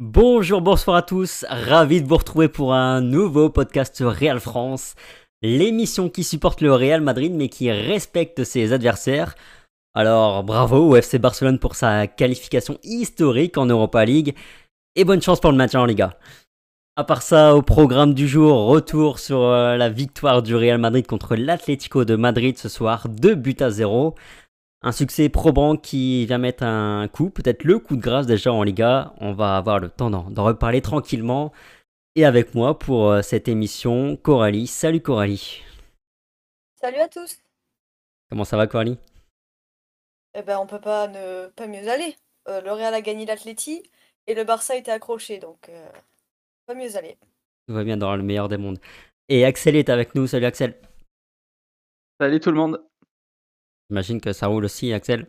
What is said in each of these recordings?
Bonjour, bonsoir à tous, ravi de vous retrouver pour un nouveau podcast Real France, l'émission qui supporte le Real Madrid mais qui respecte ses adversaires. Alors bravo au FC Barcelone pour sa qualification historique en Europa League et bonne chance pour le maintien les gars. À part ça, au programme du jour, retour sur euh, la victoire du Real Madrid contre l'Atlético de Madrid ce soir, 2 buts à 0. Un succès probant qui vient mettre un coup, peut-être le coup de grâce déjà en Liga. On va avoir le temps d'en reparler tranquillement. Et avec moi pour euh, cette émission, Coralie. Salut Coralie. Salut à tous. Comment ça va Coralie? Eh ben on peut pas ne pas mieux aller. Euh, le Real a gagné l'Atleti et le Barça était accroché, donc euh, pas mieux aller. Tout va bien dans le meilleur des mondes. Et Axel est avec nous. Salut Axel. Salut tout le monde. J'imagine que ça roule aussi, Axel.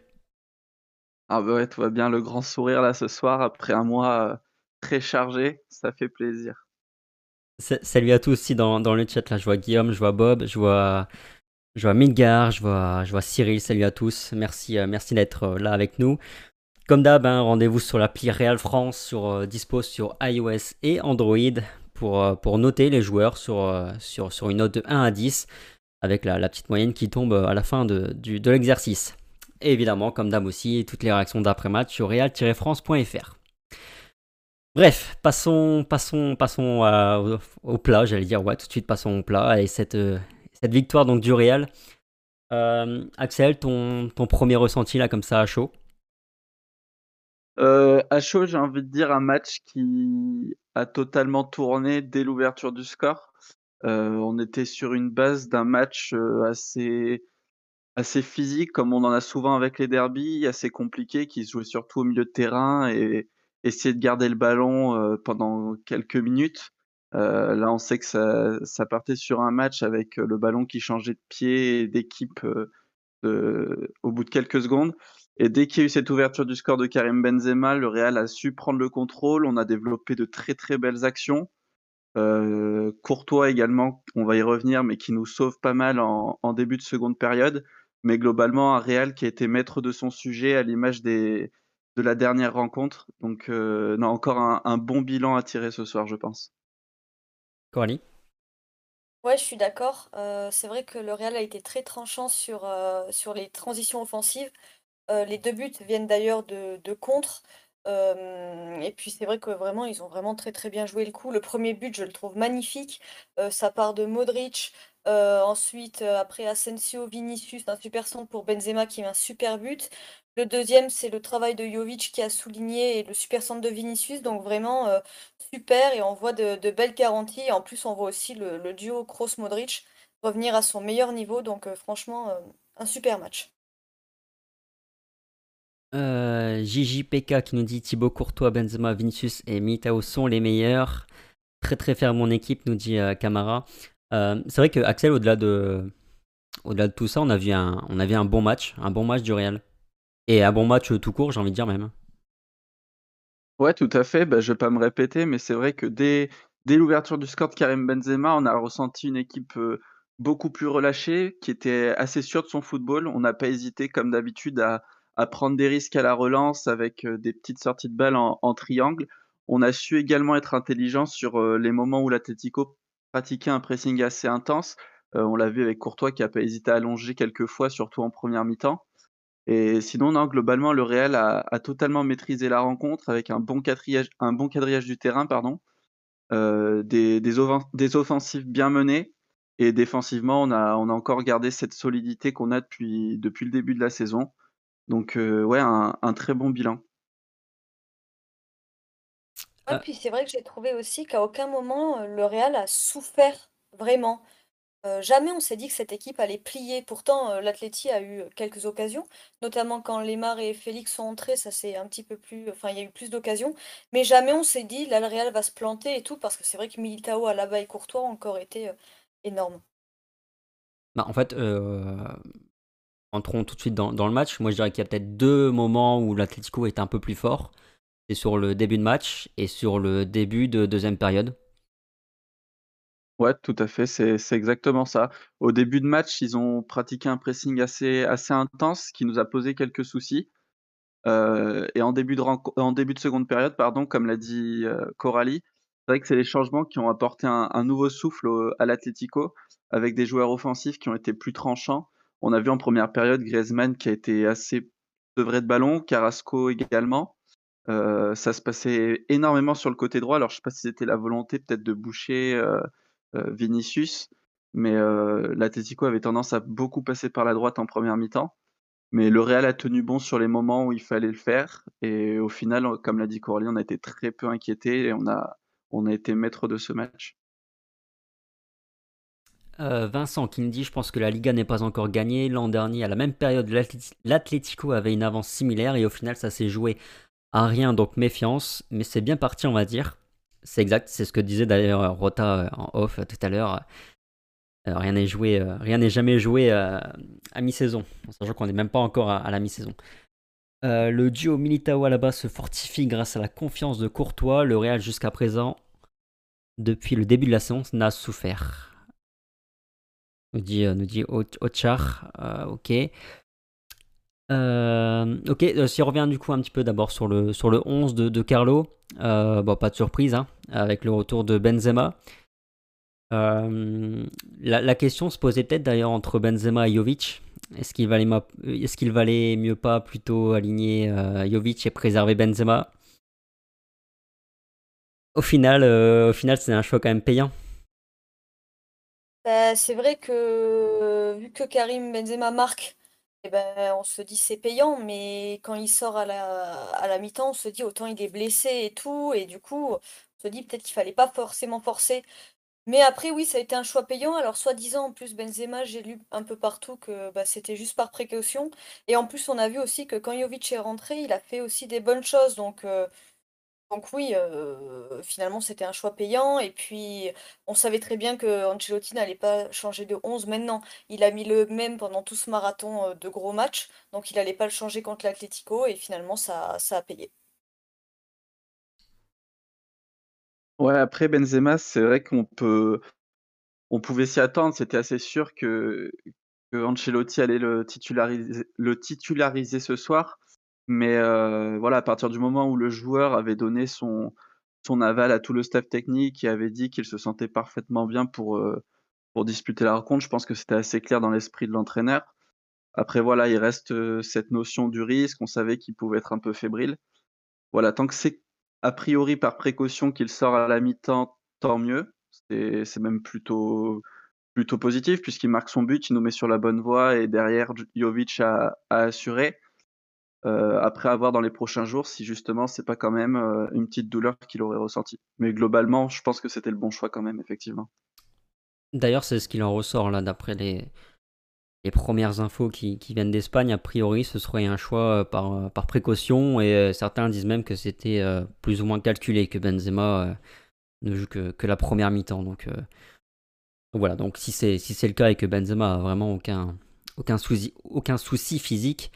Ah bah ouais, tout va bien, le grand sourire là ce soir après un mois euh, très chargé, ça fait plaisir. Salut à tous aussi dans, le chat là, je vois Guillaume, je vois Bob, je vois je vois Midgar, je vois je vois Cyril, salut à tous, merci euh, merci d'être euh, là avec nous. Comme d'hab, hein, rendez-vous sur l'appli Real France sur dispo sur iOS et Android pour, pour noter les joueurs sur, sur, sur une note de 1 à 10 avec la, petite moyenne qui tombe à la fin de, l'exercice. Et évidemment, comme d'hab aussi, toutes les réactions d'après-match sur real-france.fr. Bref, passons, passons, passons euh, au, plat, j'allais dire, ouais, tout de suite passons au plat. Et cette, euh, victoire donc du Real. Euh, Axel, ton, ton premier ressenti là comme ça à chaud? À chaud, j'ai envie de dire un match qui a totalement tourné dès l'ouverture du score. On était sur une base d'un match, assez assez physique comme on en a souvent avec les derbies, assez compliqué, qui se jouait surtout au milieu de terrain et essayer de garder le ballon, pendant quelques minutes. là, on sait que ça ça partait sur un match avec, le ballon qui changeait de pied et d'équipe, au bout de quelques secondes et dès qu'il y a eu cette ouverture du score de Karim Benzema, le Real a su prendre le contrôle. On a développé de très, très belles actions. Euh, Courtois également, on va y revenir, mais qui nous sauve pas mal en, début de seconde période. Mais globalement, un Real qui a été maître de son sujet à l'image des, de la dernière rencontre. Donc, euh, non, encore un, bon bilan à tirer ce soir, je pense. Coralie? Ouais, je suis d'accord. Euh, c'est vrai que le Real a été très tranchant sur, sur les transitions offensives. les deux buts viennent d'ailleurs de, de contre et puis c'est vrai que vraiment, ils ont vraiment très, très bien joué le coup. Le premier but, je le trouve magnifique. ça part de Modric, ensuite, après Asensio, Vinicius, un super centre pour Benzema qui met un super but. Le deuxième, c'est le travail de Jovic qui a souligné et le super centre de Vinicius, donc vraiment, super et on voit de belles garanties en plus, on voit aussi le duo Kroos-Modric revenir à son meilleur niveau, donc franchement, un super match. Euh, JJPK qui nous dit Thibaut Courtois, Benzema, Vinicius et Mitao sont les meilleurs. Très très fier mon équipe, nous dit euh, Camara. Euh, c'est vrai que Axel, au-delà de, au-delà de tout ça, on a, vu un, on a vu un bon match, un bon match du Real. Et un bon match tout court, j'ai envie de dire même. Ouais, tout à fait. Bah, je vais pas me répéter, mais c'est vrai que dès, dès l'ouverture du score de Karim Benzema, on a ressenti une équipe beaucoup plus relâchée, qui était assez sûre de son football. On n'a pas hésité, comme d'habitude, à, à prendre des risques à la relance avec des petites sorties de balles en, triangle. On a su également être intelligent sur les moments où l'Atletico pratiquait un pressing assez intense. on l'a vu avec Courtois qui a pas hésité à allonger quelques fois, surtout en première mi-temps. Et sinon, non, globalement, le Real a, totalement maîtrisé la rencontre avec un bon quadrillage, un bon quadrillage du terrain, pardon, des, offensives bien menées. Et défensivement, on a, encore gardé cette solidité qu'on a depuis le début de la saison. Donc ouais, un très bon bilan. Ouais, puis c'est vrai que j'ai trouvé aussi qu'à aucun moment, le Real a souffert vraiment. jamais on s'est dit que cette équipe allait plier. Pourtant, heu, a eu, quelques occasions, notamment quand Lemar et Félix sont entrés, ça c'est un petit peu plus enfin, il y a eu plus d'occasions. Mais jamais on s'est dit: «Là, le Real va se planter et tout», parce que c'est vrai que Militao, Alaba et Courtois ont encore été, énormes. Bah, en fait, entrons tout de suite dans, le match. Moi, je dirais qu'il y a peut-être deux moments où l'Atlético est un peu plus fort. C'est sur le début de match et sur le début de deuxième période. Ouais, tout à fait, c'est exactement ça. Au début de match, ils ont pratiqué un pressing assez, intense qui nous a posé quelques soucis. et en début de seconde période, pardon, comme l'a dit, Coralie, c'est vrai que c'est les changements qui ont apporté un nouveau souffle à l'Atlético, avec des joueurs offensifs qui ont été plus tranchants. On a vu en première période Griezmann qui a été assez sevré de ballon, Carrasco également. ça se passait énormément sur le côté droit. Alors je sais pas si c'était la volonté peut-être de boucher, Vinicius, mais l'Atlético avait tendance à beaucoup passer par la droite en première mi-temps. Mais le Real a tenu bon sur les moments où il fallait le faire et au final, comme l'a dit Coralie, on a été très peu inquiétés et on a on a été maître de ce match. Euh, Vincent qui me dit Je pense que la Liga n'est pas encore gagnée. L'an dernier, à la même période, l'Atlético avait une avance similaire et au final, ça s'est joué à rien, donc méfiance. Mais c'est bien parti, on va dire. C'est exact, c'est ce que disait d'ailleurs Rota euh, en off tout à l'heure. Euh, rien n'est joué, rien n'est jamais joué à mi-saison, sachant qu'on n'est même pas encore à, la mi-saison. le duo Militao Alaba se fortifie grâce à la confiance de Courtois. Le Real jusqu'à présent, depuis le début de la séance, n'a souffert nous dit, euh, nous dit Ochar. Euh, ok. Euh, ok, si on revient du coup un petit peu d'abord sur le, sur le 11 de, Carlo, bon, pas de surprise, hein, avec le retour de Benzema. la, question se posait peut-être d'ailleurs entre Benzema et Jovic. Est-ce qu'il valait, est mieux pas plutôt aligner Jovic et préserver Benzema? Au final, au final c'est un choix quand même payant. Bah, c'est vrai que vu que Karim Benzema marque, eh ben, on se dit c'est payant, mais quand il sort à la, à la mi-temps, on se dit autant il est blessé et tout, et du coup, on se dit peut-être qu'il fallait pas forcément forcer. Mais après, oui, ça a été un choix payant. Alors, soi-disant, en plus, Benzema, j'ai lu un peu partout que bah, c'était juste par précaution. Et en plus, on a vu aussi que quand Jovic est rentré, il a fait aussi des bonnes choses. Donc, euh, donc oui, finalement, c'était un choix payant et puis on savait très bien que Ancelotti n'allait pas changer de 11 maintenant. Il a mis le même pendant tout ce marathon, de gros matchs, donc il n'allait pas le changer contre l'Atlético et finalement ça ça a payé. Ouais, après Benzema, c'est vrai qu'on peut on pouvait s'y attendre. C'était assez sûr que que Ancelotti allait le titulariser le titulariser ce soir. Mais voilà, à partir du moment où le joueur avait donné son son aval à tout le staff technique et avait dit qu'il se sentait parfaitement bien pour, pour disputer la rencontre, je pense que c'était assez clair dans l'esprit de l'entraîneur. Après voilà, il reste, cette notion du risque, on savait qu'il pouvait être un peu fébrile. Voilà, tant que c'est a priori par précaution qu'il sort à la mi-temps, tant mieux. C'est même plutôt plutôt positif puisqu'il marque son but, il nous met sur la bonne voie et derrière Jovic a assuré. Euh, après avoir dans les prochains jours si justement c'est pas quand même euh, une petite douleur qu'il aurait ressenti. Mais globalement, je pense que c'était le bon choix quand même, effectivement. D'ailleurs, c'est ce qu'il en ressort là, d'après les, les premières infos qui, qui viennent d'Espagne. A priori, ce serait un choix euh, par, par précaution et certains disent même que c'était plus ou moins calculé, que Benzema ne joue que, que la première mi-temps. Donc voilà, donc si c'est si le cas et que Benzema a vraiment aucun, aucun, souci, aucun souci physique,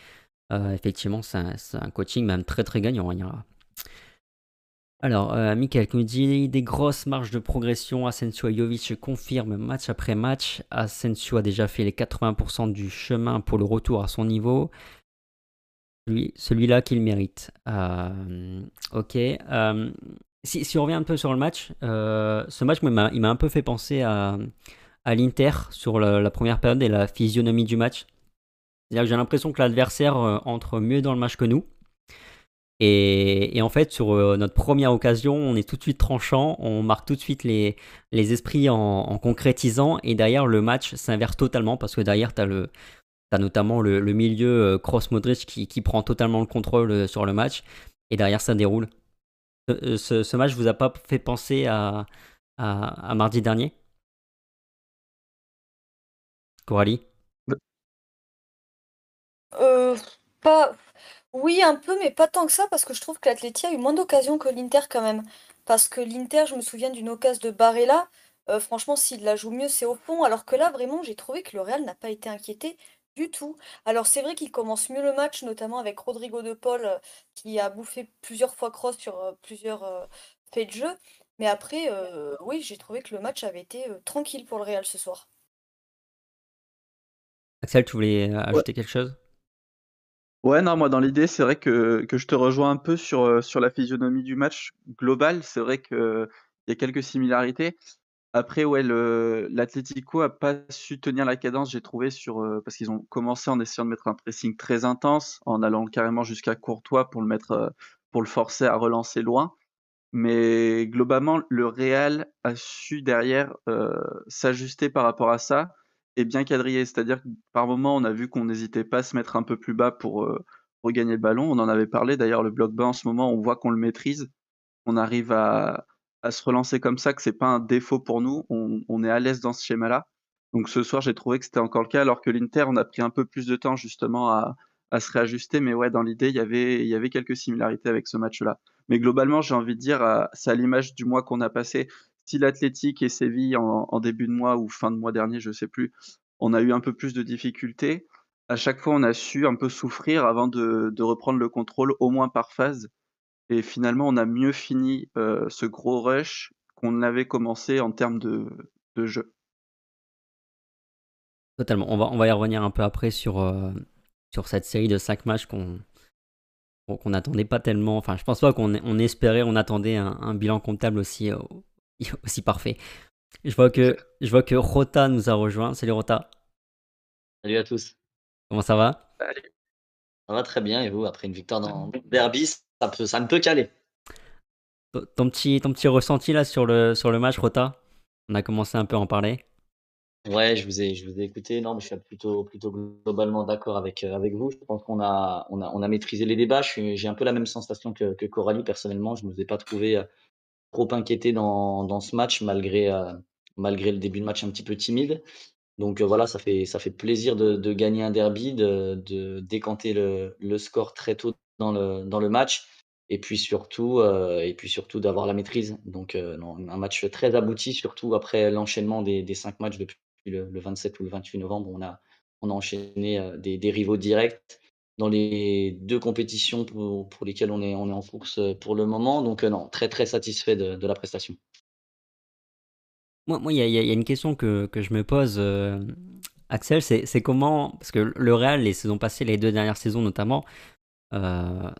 effectivement, c'est un, coaching même très très gagnant. Alors, euh, Michael nous dit des grosses marges de progression. Asensio et Jovic confirme match après match. Asensio a déjà fait les 80% du chemin pour le retour à son niveau. Celui-là qu'il mérite. Euh, ok. Euh, si, on revient un peu sur le match, ce match, il m'a un peu fait penser à, l'Inter sur la, première période et la physionomie du match cest j'ai l'impression que l'adversaire euh, entre mieux dans le match que nous. Et, en fait, sur euh, notre première occasion, on est tout de suite tranchant, on marque tout de suite les, les esprits en, concrétisant, et derrière, le match s'inverse totalement, parce que derrière, tu as, as, notamment le, milieu Cross euh, qui, prend totalement le contrôle sur le match, et derrière, ça déroule. Ce, ce, match vous a pas fait penser à, à, à mardi dernier? Coralie? Euh, pas oui, un peu, mais pas tant que ça, parce que je trouve que l'Atleti a eu moins d'occasions que l'Inter quand même. Parce que l'Inter, je me souviens d'une occasion de Barella, euh, franchement, s'il la joue mieux, c'est au fond. Alors que là, vraiment, j'ai trouvé que le Real n'a pas été inquiété du tout. Alors c'est vrai qu'il commence mieux le match, notamment avec Rodrigo de Paul, euh, qui a bouffé plusieurs fois cross sur plusieurs faits de jeu. Mais après, oui, j'ai trouvé que le match avait été tranquille pour le Real ce soir. Axel, tu voulais ajouter quelque chose? Ouais, non, moi, dans l'idée, c'est vrai que que je te rejoins un peu sur, heu, sur la physionomie du match global. C'est vrai qu'il y a quelques similarités. Après, ouais, le l'Atlético a pas su tenir la cadence, j'ai trouvé sur, heu parce qu'ils ont commencé en essayant de mettre un pressing très intense, en allant carrément jusqu'à Courtois pour le mettre, heu, pour le forcer à relancer loin. Mais globalement, le Real a su derrière, s'ajuster par rapport à ça et bien quadriller. C'est-à-dire que par moment, on a vu qu'on n'hésitait pas à se mettre un peu plus bas pour, regagner le ballon. On en avait parlé d'ailleurs, le bloc bas en ce moment, on voit qu'on le maîtrise. On arrive à à se relancer comme ça, que c'est pas un défaut pour nous. On on est à l'aise dans ce schéma-là. Donc ce soir, j'ai trouvé que c'était encore le cas, alors que l'Inter, on a pris un peu plus de temps justement à à se réajuster. Mais ouais, dans l'idée, il y avait il y avait quelques similarités avec ce match-là. Mais globalement, j'ai envie de dire, c'est à l'image du mois qu'on a passé. L'Athletic et Séville en début de mois ou fin de mois dernier, je sais plus, on a eu un peu plus de difficultés, à chaque fois, on a su un peu souffrir avant de reprendre le contrôle, au moins par phase et finalement, on a mieux fini, heu, ce gros rush qu'on ne l'avait commencé en termes de jeu. Totalement. On va y revenir un peu après sur, sur cette série de 5 matchs qu'on n'attendait pas tellement. Enfin, je pense pas qu'on on espérait, on attendait un bilan comptable aussi, heu, aussi parfait. Je vois que je vois que Rota nous a rejoint. Salut Rota. Salut à tous. Comment ça va? Salut. Ça va très bien et vous? Après une victoire dans derby, ça peut ça ne peut qu'aller. Ton petit ton petit ressenti là sur le sur le match Rota? On a commencé un peu à en parler. Ouais, je vous ai je vous ai écouté. Non, mais je suis plutôt plutôt globalement d'accord avec, heu, avec vous. Je pense qu'on a on a on a maîtrisé les débats. J'ai un peu la même sensation que que Coralie personnellement. Je ne vous ai pas trouvé, heu, trop inquiété dans ce match malgré, heu, malgré le début de match un petit peu timide. Donc, heu, voilà, ça fait ça fait plaisir de gagner un derby, de décanter le score très tôt dans le dans le match et puis surtout, puis surtout d'avoir la maîtrise. Donc, un match très abouti, surtout après l'enchaînement des 5 matchs depuis le le 27 ou le 28 novembre. On a on a enchaîné, des rivaux directs dans les 2 compétitions pour pour lesquelles on est on est en course, heu, pour le moment. Donc, heu, non, très, très satisfait de la prestation. Moi moi, il il y y a une question que que je me pose, hem, Axel, c'est comment parce que le Real, les saisons passées, les 2 dernières saisons notamment, heu,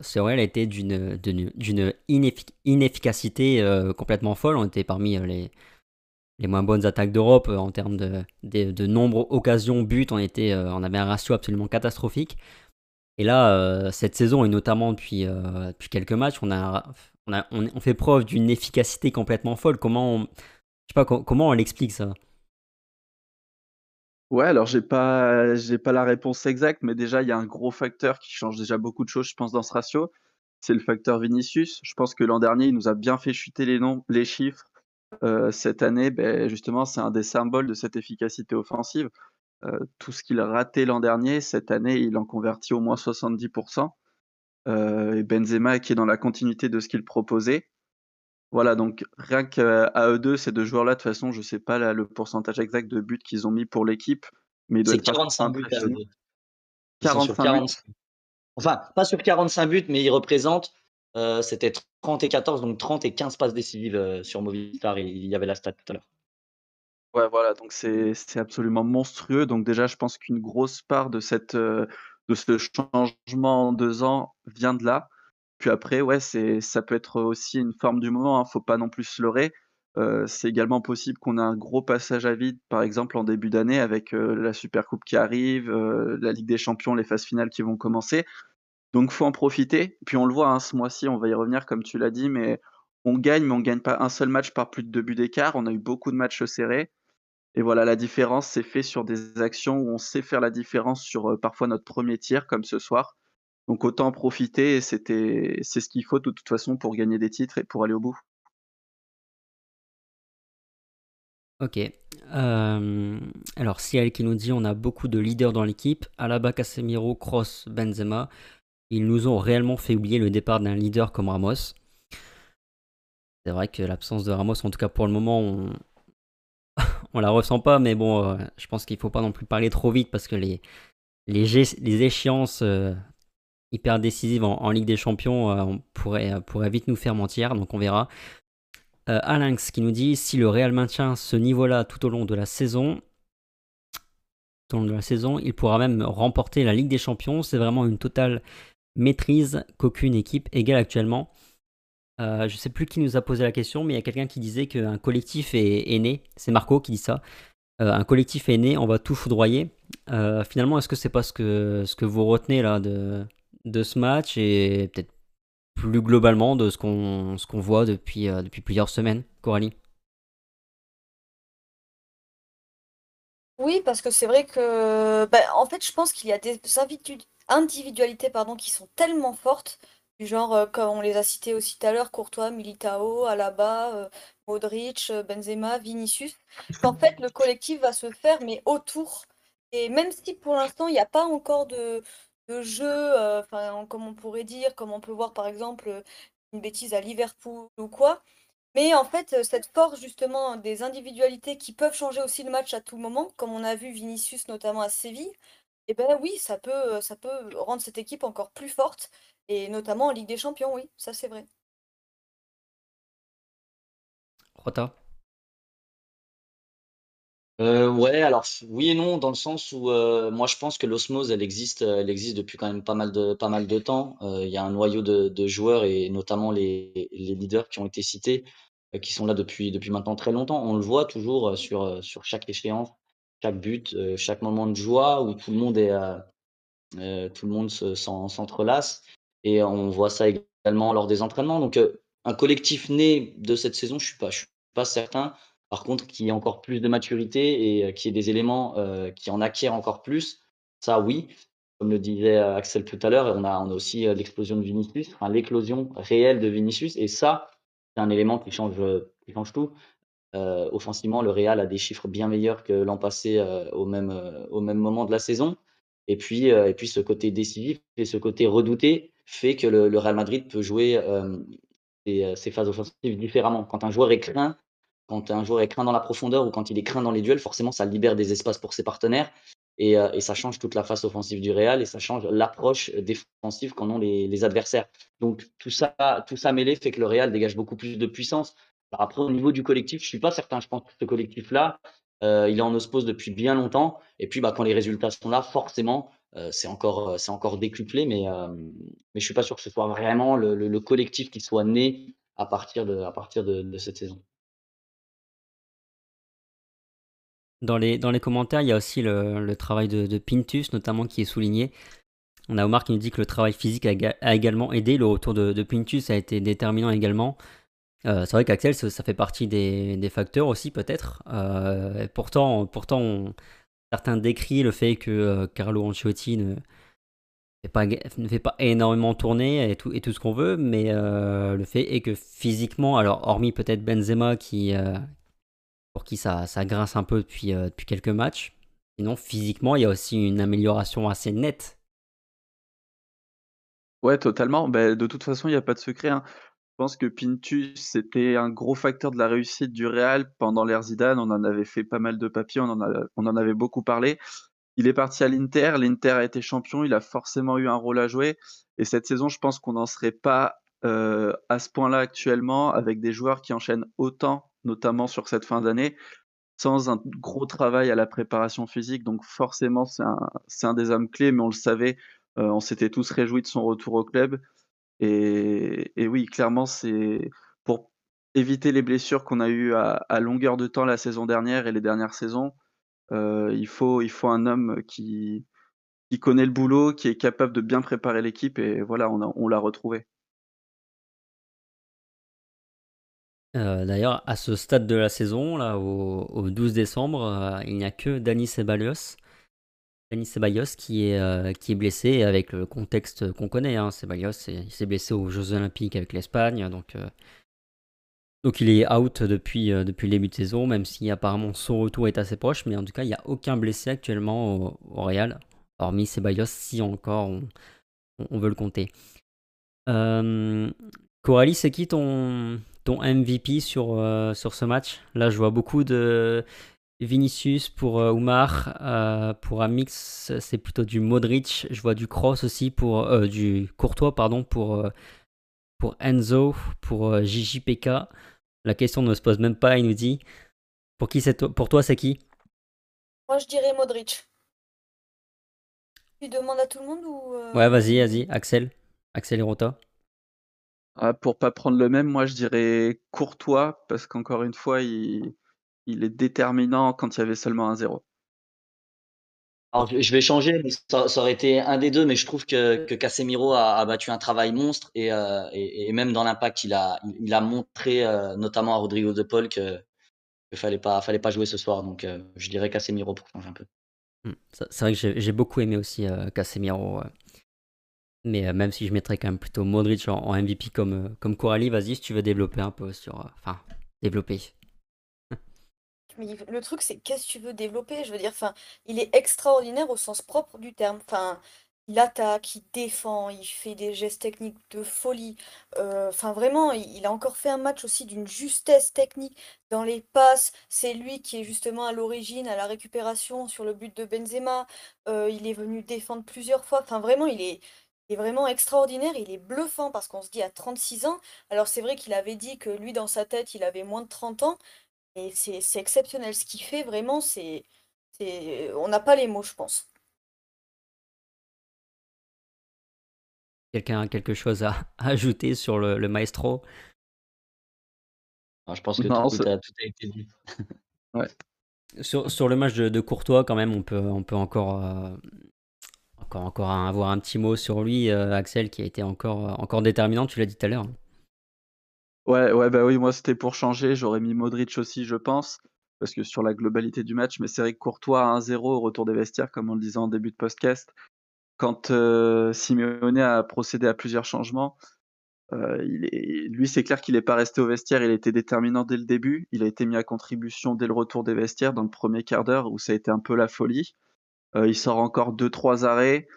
ce Real a été d'une d'une d'une ineffic inefficacité, complètement folle. On était parmi, les les moins bonnes attaques d'Europe, en termes de de nombre, occasions, buts. On était, on avait un ratio absolument catastrophique et là, heu, cette saison et notamment depuis, heu, depuis quelques matchs, on a on a on fait preuve d'une efficacité complètement folle. Comment on je sais pas, co comment on l'explique ça? Ouais, alors j'ai pas j'ai pas la réponse exacte, mais déjà, il y a un gros facteur qui change déjà beaucoup de choses, je pense, dans ce ratio. C'est le facteur Vinicius. Je pense que l'an dernier, il nous a bien fait chuter les les chiffres. Heu, cette année, beh, justement, c'est un des symboles de cette efficacité offensive. Heu, tout ce qu'il a raté l'an dernier, cette année, il en convertit au moins 70 heu et Benzema qui est dans la continuité de ce qu'il proposait. Voilà, donc rien qu'à eux 2, ces 2 joueurs-là, de toute façon, je sais pas là le pourcentage exact de buts qu'ils ont mis pour l'équipe, mais C'est être pas 45 buts à eux impressionnant. 2. Ils sont sur 45 buts? 45 enfin, pas sur 45 buts, mais ils représentent, heu, c'était 30 et 14, donc 30 et 15 passes décisives, sur Movistar. Il il y avait la stat tout à l'heure. Ouais, voilà, donc c'est absolument monstrueux. Donc déjà, je pense qu'une grosse part de cette, de ce changement en 2 ans vient de là. Puis après, ouais, ça peut être aussi une forme du moment, hein, faut pas non plus se leurrer. Heu, c'est également possible qu'on ait un gros passage à vide, par exemple en début d'année avec, heu, la Supercoupe qui arrive, la Ligue des Champions, les phases finales qui vont commencer. Donc faut en profiter. Puis on le voit, hein, ce mois-ci, on va y revenir comme tu l'as dit, mais on gagne, mais on gagne pas un seul match par plus de 2 buts d'écart. On a eu beaucoup de matchs serrés. Et voilà, la différence s'est fait sur des actions où on sait faire la différence sur, heu, parfois notre premier tir comme ce soir. Donc autant en profiter c'est ce qu'il faut de toute façon pour gagner des titres et pour aller au bout. OK. Hem, alors Ciel qui nous dit: «On a beaucoup de leaders dans l'équipe, Alaba, Casemiro, Kroos, Benzema. Ils nous ont réellement fait oublier le départ d'un leader comme Ramos». C'est vrai que l'absence de Ramos, en tout cas pour le moment, on on la ressent pas, mais bon, heu, je pense qu'il faut pas non plus parler trop vite parce que les échéances, heu, hyper décisives en Ligue des Champions, heu, on pourrait, vite nous faire mentir, donc on verra. Heu, Alinx qui nous dit: «Si le Real maintient ce niveau-là tout au long de la saison» au long de la saison. Il pourra même remporter la Ligue des Champions. C'est vraiment une totale maîtrise qu'aucune équipe égale actuellement. Euh, je ne sais plus qui nous a posé la question, mais il y a quelqu'un qui disait qu'un collectif est, né. C'est Marco qui dit ça. Euh, un collectif est né, on va tout foudroyer. Euh, finalement, est-ce que c'est pas ce que, ce que vous retenez là de, de ce match et peut-être plus globalement de ce qu'on voit depuis, depuis plusieurs semaines, Coralie? Oui, parce que c'est vrai que, bah, en fait, je pense qu'il y a des individualités pardon, qui sont tellement fortes, du genre, euh, comme on les a cités aussi tout à l'heure, Courtois, Militao, Alaba, euh, Modric, euh, Benzema, Vinicius, qu'en fait, le collectif va se faire, mais autour. Et même si pour l'instant, il n'y a pas encore de, de jeu, enfin, comme on pourrait dire, comme on peut voir par exemple une bêtise à Liverpool ou quoi, mais en fait, cette force justement des individualités qui peuvent changer aussi le match à tout moment, comme on a vu Vinicius notamment à Séville, et eh ben oui, ça peut, ça peut rendre cette équipe encore plus forte, et notamment en Ligue des Champions, oui, ça c'est vrai. Rota euh, ouais, alors oui et non, dans le sens où moi je pense que l'osmose elle existe, elle existe depuis quand même pas mal de pas mal de temps. Il y a un noyau de, de joueurs et notamment les, les leaders qui ont été cités euh, qui sont là depuis, depuis maintenant très longtemps. On le voit toujours euh, sur, euh, sur chaque échéance, chaque but, chaque moment de joie où tout le monde est, tout le monde s'entrelace. Et on voit ça également lors des entraînements. Donc, un collectif né de cette saison, je suis pas, suis pas certain. Par contre, qui ait encore plus de maturité et qui ait des éléments qui en acquièrent encore plus, ça oui. Comme le disait Axel tout à l'heure, on a, on a aussi l'explosion de Vinicius, l'éclosion réelle de Vinicius. Et ça, c'est un élément qui change, qui change tout. Euh, offensivement, le Real a des chiffres bien meilleurs que l'an passé euh, au, même, euh, au même moment de la saison. Et puis, et puis ce côté décisif et ce côté redouté fait que le, Real Madrid peut jouer ses, phases offensives différemment. Quand un joueur est craint, quand un joueur est craint dans la profondeur ou quand il est craint dans les duels, forcément, ça libère des espaces pour ses partenaires. Et, et, ça change toute la face offensive du Real et ça change l'approche défensive qu'en ont les, les, adversaires. Donc tout ça, tout ça mêlé fait que le Real dégage beaucoup plus de puissance. Après, au niveau du collectif, je suis pas certain. Je pense que ce collectif-là, euh, il est en ospose depuis bien longtemps. Et puis, bah, quand les résultats sont là, forcément, c'est encore, c'est encore décuplé. Mais, mais je suis pas sûr que ce soit vraiment le, le, le, collectif qui soit né à partir de, à partir de, de cette saison. Dans les, dans les commentaires, il y a aussi le, travail de, Pintus, notamment, qui est souligné. On a Omar qui nous dit que le travail physique a, également aidé. Le retour de, Pintus a été déterminant également. C'est vrai qu'Axel, ça, fait partie des, facteurs aussi, peut-être. Pourtant, pourtant certains décrient le fait que euh, Carlo Ancelotti ne fait, pas, énormément tourner et tout, et tout ce qu'on veut, mais le fait est que physiquement, alors hormis peut-être Benzema qui, pour qui ça, grince un peu depuis, euh, depuis quelques matchs. Sinon, physiquement, il y a aussi une amélioration assez nette. Ouais, totalement. Ben, de toute façon, il n'y a pas de secret. Hein. Je pense que Pintus, c'était un gros facteur de la réussite du Real pendant l'ère Zidane. On en avait fait pas mal de papiers, on en, avait beaucoup parlé. Il est parti à l'Inter, l'Inter a été champion, il a forcément eu un rôle à jouer. Et cette saison, je pense qu'on n'en serait pas euh, à ce point-là actuellement, avec des joueurs qui enchaînent autant notamment sur cette fin d'année, sans un gros travail à la préparation physique. Donc forcément, c'est un, un, des hommes clés, mais on le savait, euh, on s'était tous réjouis de son retour au club. Et, oui, clairement, c'est pour éviter les blessures qu'on a eues à, longueur de temps la saison dernière et les dernières saisons. Euh, il, faut, il faut un homme qui, connaît le boulot, qui est capable de bien préparer l'équipe, et voilà, on, on l'a retrouvé. Euh, d'ailleurs, à ce stade de la saison, là, au, 12 décembre, euh, il n'y a que Dani Ceballos, Dani Ceballos qui est, euh, qui est blessé avec le contexte qu'on connaît. Hein. Ceballos, s'est blessé aux Jeux Olympiques avec l'Espagne, donc, donc il est out depuis, depuis le début de saison, même si apparemment son retour est assez proche, mais en tout cas, il n'y a aucun blessé actuellement au, Real, hormis Ceballos, si encore on, on veut le compter. Coralie, c'est qui ton, ton MVP sur, euh, sur ce match? Là, je vois beaucoup de Vinicius pour euh, Oumar, euh, pour Amix, c'est plutôt du Modric. Je vois du Cross aussi pour du Courtois, pardon, pour pour Enzo, pour JJPK. La question ne se pose même pas, il nous dit. Pour qui c'est pour toi, c'est qui? Moi, je dirais Modric. Tu demandes à tout le monde ou Ouais, euh, vas-y, vas-y, Axel. Axel et Rota. Ah, pour pas prendre le même, moi je dirais Courtois, parce qu'encore une fois, il, il est déterminant quand il y avait seulement un zéro. Alors, je vais changer, mais ça, ça aurait été un des deux, mais je trouve que, que Casemiro a, a battu un travail monstre et, euh, et, et même dans l'impact, il a, il, il a montré, euh, notamment à Rodrigo de Paul, que qu'il fallait pas, fallait pas jouer ce soir. Donc, euh, je dirais Casemiro pour changer un peu. Hmm, C'est vrai que j'ai j'ai beaucoup aimé aussi euh, Casemiro. euh. Mais euh, même si je mettrais quand même plutôt Modric en, en MVP comme, comme Coralie, vas-y si tu veux développer un peu sur. euh, Enfin, développer. Mais le truc, c'est qu'est-ce que tu veux développer? Je veux dire, enfin, il est extraordinaire au sens propre du terme. Enfin, il attaque, il défend, il fait des gestes techniques de folie. Euh, vraiment, il, il a encore fait un match aussi d'une justesse technique dans les passes. C'est lui qui est justement à l'origine, à la récupération sur le but de Benzema. Euh, il est venu défendre plusieurs fois. Enfin, vraiment, il est, il est vraiment extraordinaire. Il est bluffant parce qu'on se dit à 36 ans. Alors, c'est vrai qu'il avait dit que lui, dans sa tête, il avait moins de 30 ans. Et c'est c'est exceptionnel. Ce qu'il fait, vraiment, c'est, c'est, on n'a pas les mots, je pense. Quelqu'un a quelque chose à, à ajouter sur le, le maestro? Alors, je pense que Non, tout, c'est- a, tout a été dit. sur, sur le match de, de Courtois, quand même, on peut, on peut encore, euh, encore, encore avoir un petit mot sur lui, euh, Axel, qui a été encore, encore déterminant, tu l'as dit tout à l'heure. Ouais, ouais, bah oui, moi c'était pour changer. J'aurais mis Modric aussi, je pense, parce que sur la globalité du match, mais c'est Courtois à 1-0 au retour des vestiaires, comme on le disait en début de podcast, quand euh, Simeone a procédé à plusieurs changements, euh, lui c'est clair qu'il n'est pas resté au vestiaire, il a été déterminant dès le début, il a été mis à contribution dès le retour des vestiaires dans le premier quart d'heure où ça a été un peu la folie. Euh, il sort encore deux trois arrêts.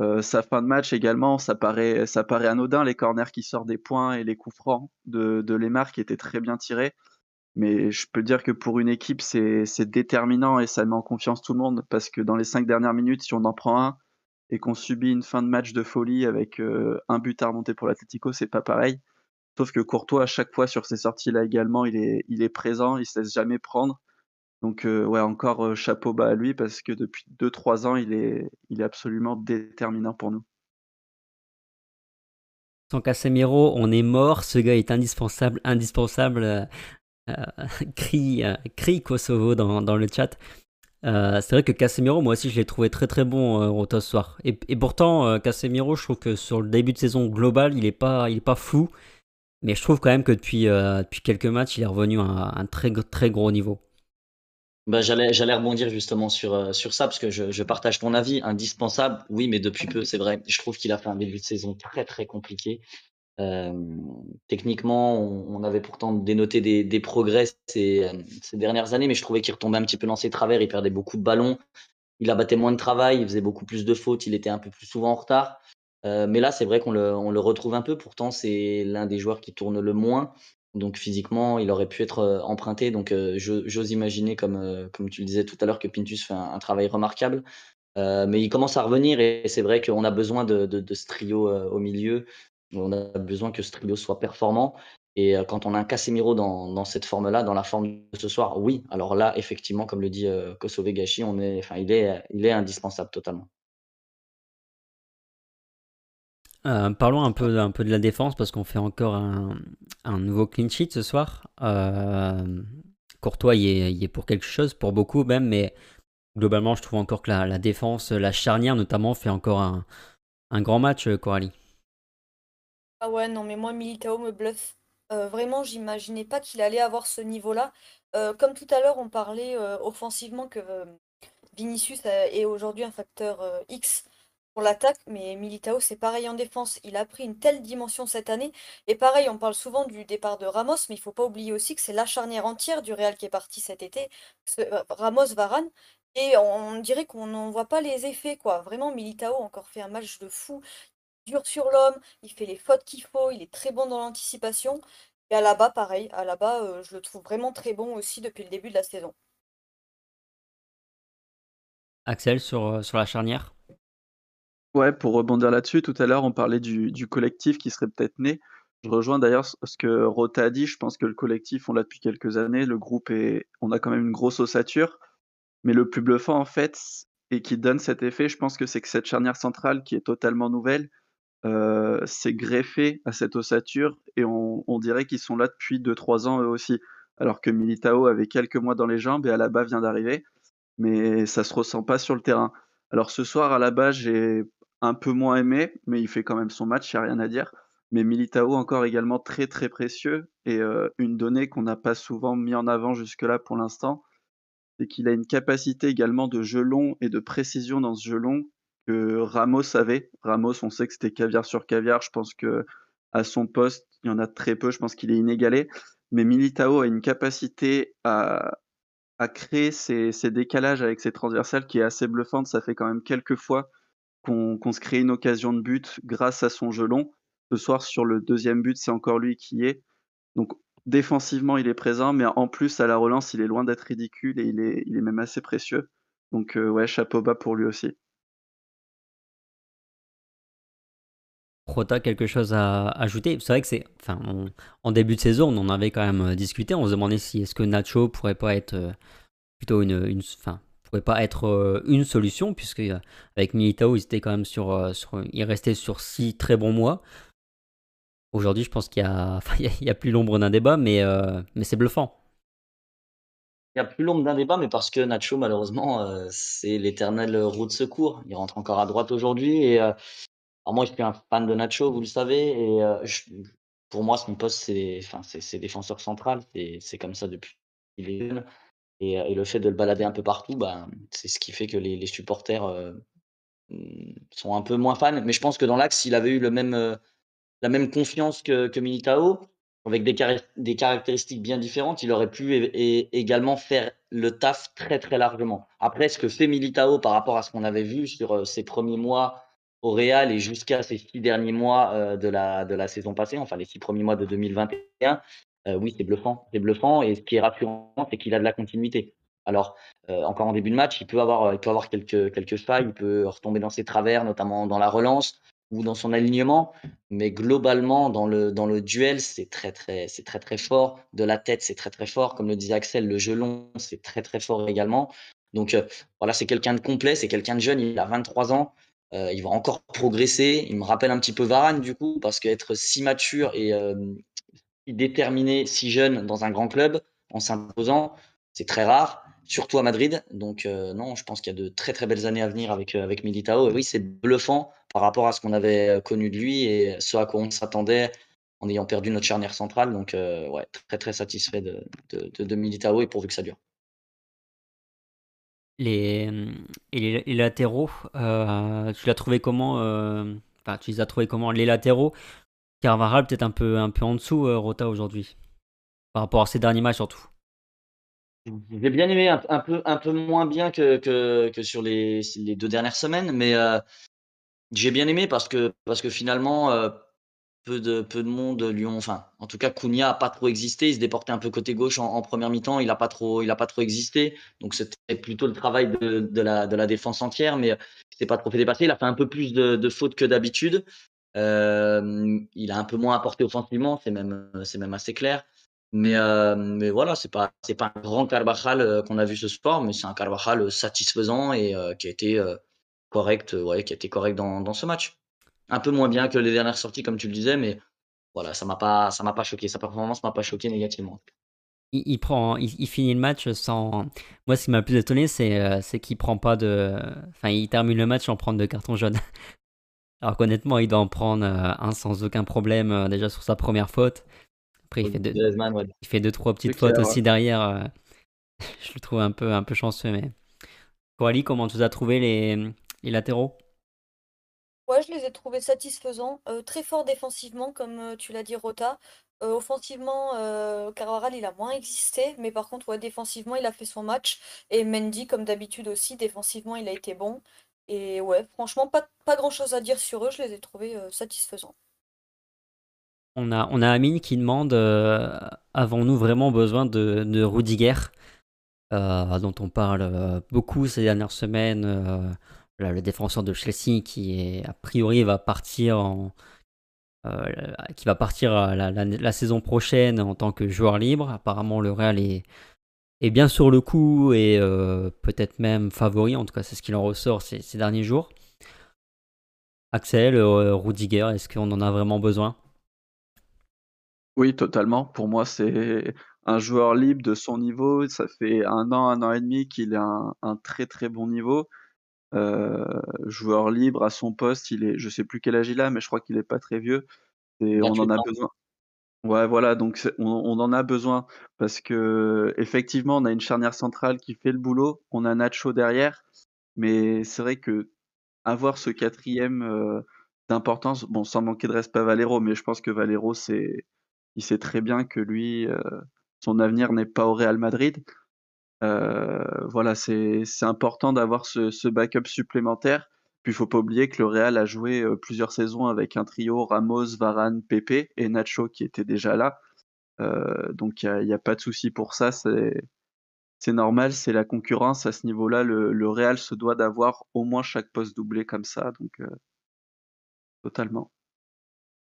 Euh, sa fin de match également, ça paraît, anodin, les corners qui sortent des points et les coups francs de, de Lemar qui étaient très bien tirés. Mais je peux dire que pour une équipe, c'est déterminant et ça met en confiance tout le monde parce que dans les cinq dernières minutes, si on en prend un et qu'on subit une fin de match de folie avec euh, un but à remonter pour l'Atlético, c'est pas pareil. Sauf que Courtois, à chaque fois sur ces sorties-là également, il est, il est présent, il se laisse jamais prendre. Donc euh, ouais, encore euh, chapeau bas à lui parce que depuis 2-3 ans, il est, il est absolument déterminant pour nous. Sans Casemiro, on est mort. Ce gars est indispensable, indispensable. crie, euh, crie Kosovo dans, le chat. C'est vrai que Casemiro, moi aussi, je l'ai trouvé très très bon Rota ce soir. Et, pourtant, Casemiro, je trouve que sur le début de saison global, il est pas, il est pas fou. Mais je trouve quand même que depuis, quelques matchs, il est revenu à un, un très très gros niveau. Bah, j'allais, j'allais rebondir justement sur, euh, sur ça parce que je, je partage ton avis. Indispensable, oui, mais depuis peu, c'est vrai. Je trouve qu'il a fait un début de saison très très compliqué. Euh, techniquement, on, on avait pourtant dénoté des, des progrès ces, ces dernières années, mais je trouvais qu'il retombait un petit peu dans ses travers. Il perdait beaucoup de ballons, il abattait moins de travail, il faisait beaucoup plus de fautes, il était un peu plus souvent en retard. Euh, mais là, c'est vrai qu'on le, on le retrouve un peu. Pourtant, c'est l'un des joueurs qui tourne le moins. Donc physiquement, il aurait pu être euh, emprunté. Donc euh, j'ose imaginer, comme, euh, comme tu le disais tout à l'heure, que Pintus fait un, travail remarquable. Mais il commence à revenir et c'est vrai qu'on a besoin de, de, ce trio au milieu. On a besoin que ce trio soit performant. Et quand on a un Casemiro dans, dans cette forme-là, dans la forme de ce soir, oui. Alors là, effectivement, comme le dit euh, Gachi, on est, il, est, il est indispensable totalement. Euh, parlons un peu, de la défense parce qu'on fait encore un, nouveau clean sheet ce soir. Euh, Courtois y est, pour quelque chose, pour beaucoup même, mais globalement, je trouve encore que la, défense, la charnière notamment, fait encore un, grand match, euh, Coralie. Ah ouais, non, mais moi, Militao me bluffe. Vraiment, j'imaginais pas qu'il allait avoir ce niveau-là. Comme tout à l'heure, on parlait offensivement que Vinicius est aujourd'hui un facteur X pour l'attaque, mais Militao, c'est pareil en défense. Il a pris une telle dimension cette année. Et pareil, on parle souvent du départ de Ramos, mais il faut pas oublier aussi que c'est la charnière entière du Real qui est partie cet été. Euh, Ramos, Varane. Et on dirait qu'on n'en voit pas les effets, quoi. Vraiment, Militao a encore fait un match de fou dur sur l'homme, il fait les fautes qu'il faut, il est très bon dans l'anticipation. Et à la bas, pareil, à la bas, euh, je le trouve vraiment très bon aussi depuis le début de la saison. Axel, sur, euh, sur la charnière? Ouais, pour rebondir là-dessus, tout à l'heure, on parlait du, collectif qui serait peut-être né. Je rejoins d'ailleurs ce que Rota a dit. Je pense que le collectif, on l'a depuis quelques années. Le groupe est, on a quand même une grosse ossature. Mais le plus bluffant, en fait, et qui donne cet effet, je pense que c'est que cette charnière centrale qui est totalement nouvelle, euh, s'est greffée à cette ossature et on, on dirait qu'ils sont là depuis 2-3 ans eux aussi. Alors que Militao avait quelques mois dans les jambes et Alaba vient d'arriver, mais ça se ressent pas sur le terrain. Alors ce soir, Alaba, j'ai un peu moins aimé, mais il fait quand même son match, il n'y a rien à dire. Mais Militao encore également très très précieux et euh, une donnée qu'on n'a pas souvent mis en avant jusque-là pour l'instant, c'est qu'il a une capacité également de jeu long et de précision dans ce jeu long que Ramos avait. Ramos, on sait que c'était caviar sur caviar. Je pense que à son poste, il y en a très peu. Je pense qu'il est inégalé. Mais Militao a une capacité à, à créer ces, ces, décalages avec ses transversales qui est assez bluffante. Ça fait quand même quelques fois qu'on qu se crée une occasion de but grâce à son jeu long. Ce soir, sur le deuxième but, c'est encore lui qui est. Donc, défensivement, il est présent, mais en plus, à la relance, il est loin d'être ridicule et il est, il est même assez précieux. Donc, euh, ouais, chapeau bas pour lui aussi. Rota, quelque chose à ajouter? C'est vrai que c'est, en début de saison, on en avait quand même euh, discuté. On se demandait si est-ce que Nacho pourrait pas être euh, plutôt une, une, enfin, pourrait pas être une solution puisque avec Militao, il était quand même sur, sur, il restait sur six très bons mois. Aujourd'hui, je pense qu'il y a, il y a plus l'ombre d'un débat, mais, euh, mais c'est bluffant. Il n'y a plus l'ombre d'un débat, mais parce que Nacho, malheureusement, euh, c'est l'éternel roue de secours. Il rentre encore à droite aujourd'hui. Et euh, moi, je suis un fan de Nacho, vous le savez. Et pour moi, son poste, c'est enfin, défenseur central. C'est comme ça depuis qu'il est jeune. Et, et, le fait de le balader un peu partout, ben, c'est ce qui fait que les, supporters sont un peu moins fans. Mais je pense que dans l'axe, s'il avait eu le même la même confiance que, Militao, avec des, caractéristiques bien différentes, il aurait pu également faire le taf très très largement. Après, ce que fait Militao par rapport à ce qu'on avait vu sur euh, ses premiers mois au Real et jusqu'à ces six derniers mois euh, de la saison passée, enfin les six premiers mois de 2021, euh, oui, c'est bluffant. C'est bluffant et ce qui est rassurant, c'est qu'il a de la continuité. Alors, encore en début de match, il peut avoir, avoir quelques, failles, il peut retomber dans ses travers, notamment dans la relance ou dans son alignement, mais globalement dans le duel, c'est très très très très fort. De la tête, c'est très très fort. Comme le disait Axel, le jeu long, c'est très très fort également. Donc euh, voilà, c'est quelqu'un de complet, c'est quelqu'un de jeune. Il a 23 ans, euh, il va encore progresser. Il me rappelle un petit peu Varane du coup, parce qu'être si mature et euh, déterminé, si jeune dans un grand club, en s'imposant, c'est très rare surtout à Madrid. Donc euh, non, je pense qu'il y a de très très belles années à venir avec, euh, avec Militao. Et oui, c'est bluffant par rapport à ce qu'on avait euh, connu de lui et ce à quoi on s'attendait en ayant perdu notre charnière centrale. Donc ouais, très très satisfait de, de, Militao et pourvu que ça dure. Les, et les, latéraux, tu l'as trouvé comment Enfin, tu les as trouvés comment Les latéraux, Carvaral peut-être un peu, un peu en dessous, Rota aujourd'hui, par rapport à ces derniers matchs surtout. J'ai bien aimé un, peu, un peu moins bien que, que, sur les, les, deux dernières semaines, mais euh, j'ai bien aimé parce que, parce que finalement, euh, peu, de, peu de monde lui ont. Enfin, en tout cas, Cunha n'a pas trop existé. Il se déportait un peu côté gauche en, première mi-temps. Il n'a pas, trop, il a pas trop existé. Donc, c'était plutôt le travail de, de la défense entière, mais il s'est pas trop fait dépasser. Il a fait un peu plus de, de fautes que d'habitude. Euh, il a un peu moins apporté offensivement, c'est même, c'est même assez clair. Mais, euh, mais voilà, c'est pas c'est pas un grand Carvajal euh, qu'on a vu ce sport, mais c'est un Carvajal euh, satisfaisant et qui a été correct, ouais, qui a été correct dans, dans ce match. Un peu moins bien que les dernières sorties, comme tu le disais, mais voilà, ça m'a pas m'a pas choqué, sa performance m'a pas choqué négativement. Il, prend, il, finit le match sans. Moi, ce qui m'a le plus étonné, c'est c'est qu'il prend pas de. Enfin, il termine le match sans prendre de carton jaune. Alors qu'honnêtement, il doit en prendre un sans aucun problème déjà sur sa première faute. Après, il fait, deux, il fait deux, trois petites fautes aussi derrière. Euh, je le trouve un peu, un peu chanceux. Mais... Coralie, comment tu as trouvé les, les latéraux? Ouais, je les ai trouvés satisfaisants. Euh, très forts défensivement, comme euh, tu l'as dit, Rota. offensivement, Carvaral, il a moins existé. Mais par contre, ouais, défensivement, il a fait son match. Et Mendy, comme d'habitude aussi, défensivement, il a été bon. Et ouais, franchement, pas, pas grand-chose à dire sur eux. Je les ai trouvés satisfaisants. On a, on a Amine qui demande euh, avons-nous vraiment besoin de, de Rudiger euh, dont on parle euh, beaucoup ces dernières semaines. le défenseur de Chelsea qui est a priori va partir en, qui va partir la, saison prochaine en tant que joueur libre. Apparemment, le Real est, est bien sur le coup et peut-être même favori, en tout cas c'est ce qu'il en ressort ces, ces derniers jours. Axel, Rudiger, est-ce qu'on en a vraiment besoin? Oui, totalement. Pour moi, c'est un joueur libre de son niveau. Ça fait un an, un an et demi qu'il a un, très très bon niveau. Euh, joueur libre à son poste, il est, je sais plus quel âge il a, mais je crois qu'il est pas très vieux. Et on en a besoin. Ouais, voilà, donc on, en a besoin parce que effectivement, on a une charnière centrale qui fait le boulot, on a Nacho derrière, mais c'est vrai que avoir ce quatrième euh, d'importance, bon, sans manquer de respect à Valero, mais je pense que Valero, c'est, il sait très bien que lui, euh, son avenir n'est pas au Real Madrid. Euh, voilà, c'est important d'avoir ce, backup supplémentaire. Puis il faut pas oublier que le Real a joué euh, plusieurs saisons avec un trio Ramos, Varane, Pepe et Nacho qui était déjà là. Euh, donc il n'y a, a, pas de souci pour ça. C'est normal, c'est la concurrence à ce niveau-là. Le, le, Real se doit d'avoir au moins chaque poste doublé comme ça. Donc euh, totalement.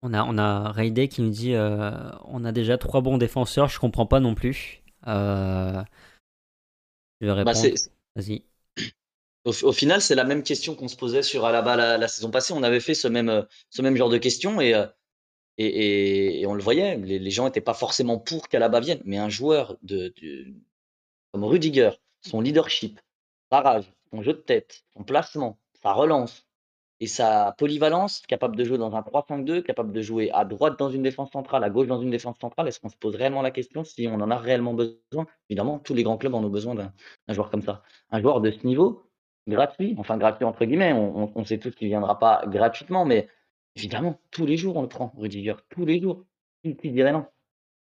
On a, on a qui nous dit euh, on a déjà trois bons défenseurs, je comprends pas non plus. Euh, je vais bah, répondre. Vas-y. Au, final, c'est la même question qu'on se posait sur Alaba la, saison passée. On avait fait ce même, ce même genre de questions et, et, et, on le voyait. Les, gens n'étaient pas forcément pour qu'Alaba vienne, mais un joueur de, comme Rudiger, son leadership, barrage, son jeu de tête, son placement, sa relance, et sa polyvalence, capable de jouer dans un 3-5-2, capable de jouer à droite dans une défense centrale, à gauche dans une défense centrale, est-ce qu'on se pose réellement la question si on en a réellement besoin? Évidemment, tous les grands clubs en ont besoin d'un joueur comme ça. Un joueur de ce niveau, gratuit, enfin gratuit entre guillemets, on, on, sait tous qu'il ne viendra pas gratuitement, mais évidemment, tous les jours on le prend, Rudiger, tous les jours. Qui, dirait non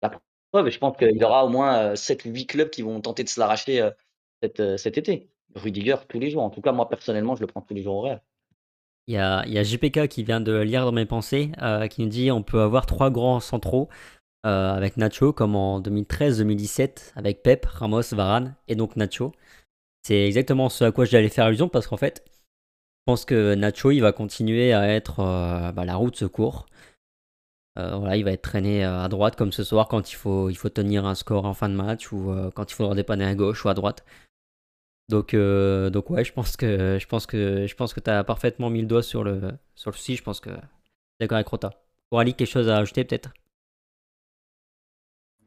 La preuve, je pense qu'il y aura au moins 7-8 clubs qui vont tenter de se l'arracher cet, cet été. Rudiger, tous les jours. En tout cas, moi personnellement, je le prends tous les jours au Real. Il y, a, il y a JPK qui vient de lire dans mes pensées, euh, qui nous dit on peut avoir trois grands centraux euh, avec Nacho, comme en 2013-2017, avec Pep, Ramos, Varane et donc Nacho. C'est exactement ce à quoi j'allais faire allusion parce qu'en fait, je pense que Nacho, il va continuer à être euh, bah, la route secours. voilà, il va être traîné à droite comme ce soir quand il faut, il faut tenir un score en fin de match ou quand il faudra dépanner à gauche ou à droite. Donc, euh, donc ouais, je pense que je pense que je pense que tu as parfaitement mis le doigt sur le sur le souci. Je pense que d'accord avec Rota. Ali, quelque chose à ajouter peut-être?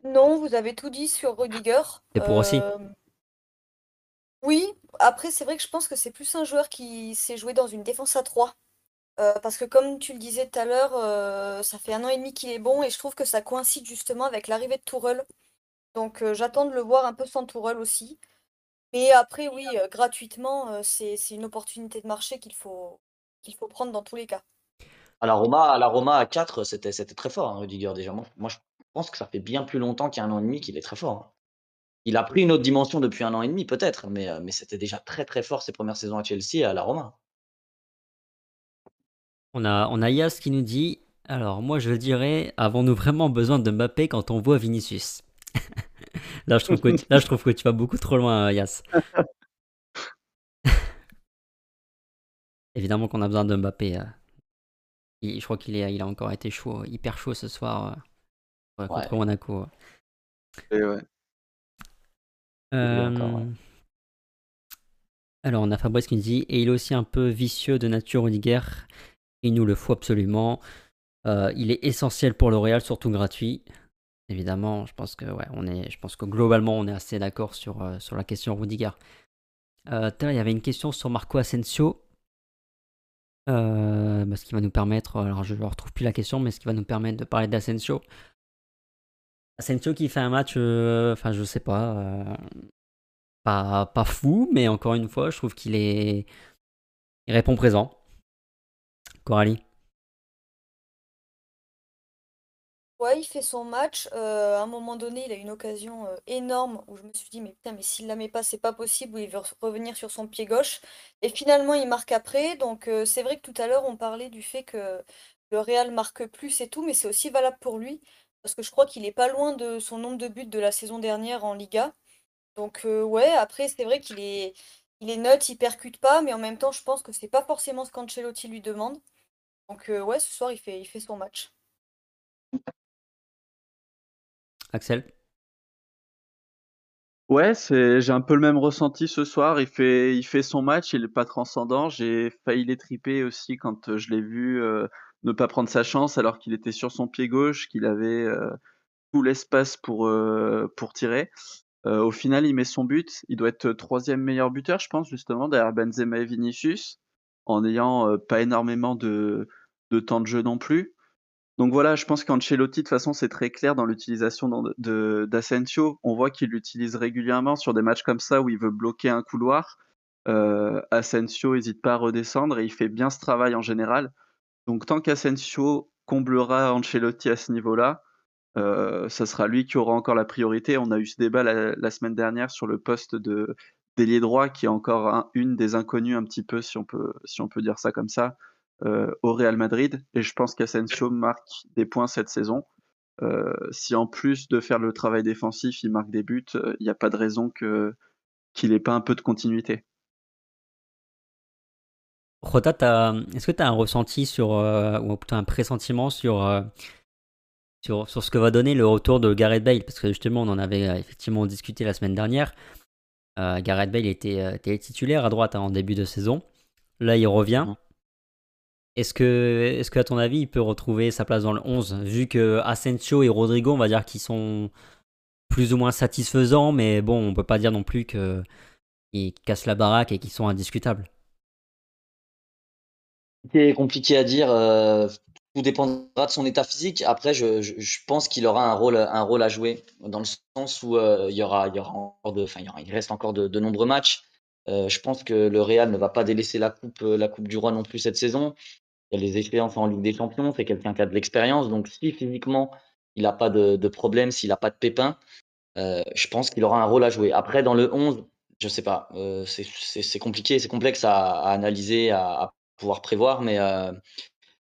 Non, vous avez tout dit sur Rudiger. Et pour aussi. Euh, oui, après c'est vrai que je pense que c'est plus un joueur qui s'est joué dans une défense à 3. Euh, parce que comme tu le disais tout à l'heure, ça fait un an et demi qu'il est bon et je trouve que ça coïncide justement avec l'arrivée de Tourelle. Donc j'attends de le voir un peu sans Tourelle aussi. Mais après, oui, euh, gratuitement, euh, c'est une opportunité de marché qu'il faut, prendre dans tous les cas. À la Roma, à, la Roma, à 4, c'était très fort, hein, Rudiger, déjà. Moi, je pense que ça fait bien plus longtemps qu'il an et demi qu'il est très fort. Hein. Il a pris une autre dimension depuis un an et demi, peut-être, mais, euh, mais c'était déjà très très fort ses premières saisons à Chelsea et à la Roma. On a, on a Yas qui nous dit Alors, moi je dirais, avons-nous vraiment besoin de Mbappé quand on voit Vinicius? Là, je trouve que, là, je trouve que tu vas beaucoup trop loin, Yas. Évidemment qu'on a besoin de Mbappé. Euh. je crois qu'il il a encore été chaud, hyper chaud ce soir euh, contre Monaco. ouais. Euh, alors, on a Fabrice qui nous dit Et il est aussi un peu vicieux de nature, Rudiger. Il nous le faut absolument. il est essentiel pour le Real, surtout gratuit. Évidemment, je pense que ouais, on est, je pense que globalement on est assez d'accord sur, euh, sur la question Rudiger. Euh, il y avait une question sur Marco Asensio. Euh, bah, ce qui va nous permettre, alors je ne retrouve plus la question, mais ce qui va nous permettre de parler d'Asensio. Asensio qui fait un match, euh, enfin je sais pas, pas, pas fou, mais encore une fois, je trouve qu'il est, il répond présent. Coralie. Ouais, il fait son match. Euh, à un moment donné, il a une occasion euh, énorme où je me suis dit, mais putain, mais s'il la met pas, c'est pas possible, où il veut revenir sur son pied gauche. Et finalement, il marque après. Donc, euh, c'est vrai que tout à l'heure, on parlait du fait que le Real marque plus et tout, mais c'est aussi valable pour lui. Parce que je crois qu'il est pas loin de son nombre de buts de la saison dernière en Liga. Donc, ouais, après, c'est vrai qu'il est, il est neutre, il percute pas, mais en même temps, je pense que c'est pas forcément ce qu'Ancelotti lui demande. Donc, ouais, ce soir, il fait, il fait son match. Axel? Ouais, c'est j'ai un peu le même ressenti ce soir. Il fait il fait son match, il est pas transcendant. J'ai failli les triper aussi quand, heu, je l'ai vu, ne pas prendre sa chance alors qu'il était sur son pied gauche, qu'il avait, heu, tout l'espace pour, heu, pour tirer. Heu, au final, il met son but. Il doit être, troisième meilleur buteur, je pense, justement, derrière Benzema et Vinicius, en n'ayant, pas énormément de de temps de jeu non plus. Donc voilà, je pense qu'Ancelotti, de toute façon, c'est très clair dans l'utilisation d'Asensio. On voit qu'il l'utilise régulièrement sur des matchs comme ça où il veut bloquer un couloir. Asensio hésite pas à redescendre et il fait bien ce travail en général. Donc tant qu'Asensio comblera Ancelotti à ce niveau-là, heu, ça sera lui qui aura encore la priorité. On a eu ce débat la semaine dernière sur le poste de d'ailier droit qui est encore un une des inconnues un petit peu si on peut dire ça comme ça, heu, au Real Madrid et je pense qu'Asensio marque des points cette saison. Heu, si en plus de faire le travail défensif, il marque des buts, il n'y a pas de raison qu'il ait pas un peu de continuité. Rota, est-ce que tu as un ressenti sur, euh, ou plutôt un pressentiment sur, euh, sur, sur, ce que va donner le retour de Gareth Bale? Parce que justement, on en avait euh, effectivement discuté la semaine dernière. Gareth Bale était, était, titulaire à droite hein, en début de saison. Là, il revient. Est-ce que, est que, à ton avis, il peut retrouver sa place dans le 11 Vu que Asensio et Rodrigo, on va dire qu'ils sont plus ou moins satisfaisants, mais bon, on peut pas dire non plus qu'ils cassent la baraque et qu'ils sont indiscutables. C'est compliqué à dire. Euh, tout dépendra de son état physique. Après, je, je, pense qu'il aura un rôle, un rôle à jouer dans le sens où euh, il y aura, il y aura encore de, enfin, il, reste encore de, nombreux matchs. Euh, je pense que le Real ne va pas délaisser la coupe, la coupe du Roi non plus cette saison. Il y a les expériences en Ligue des Champions. C'est quelqu'un qui a de l'expérience. Donc, si physiquement il n'a pas de, de problème, s'il n'a pas de pépin, je pense qu'il aura un rôle à jouer. Après, dans le 11, je sais pas. c'est compliqué, c'est complexe à, analyser, à pouvoir prévoir, mais, euh,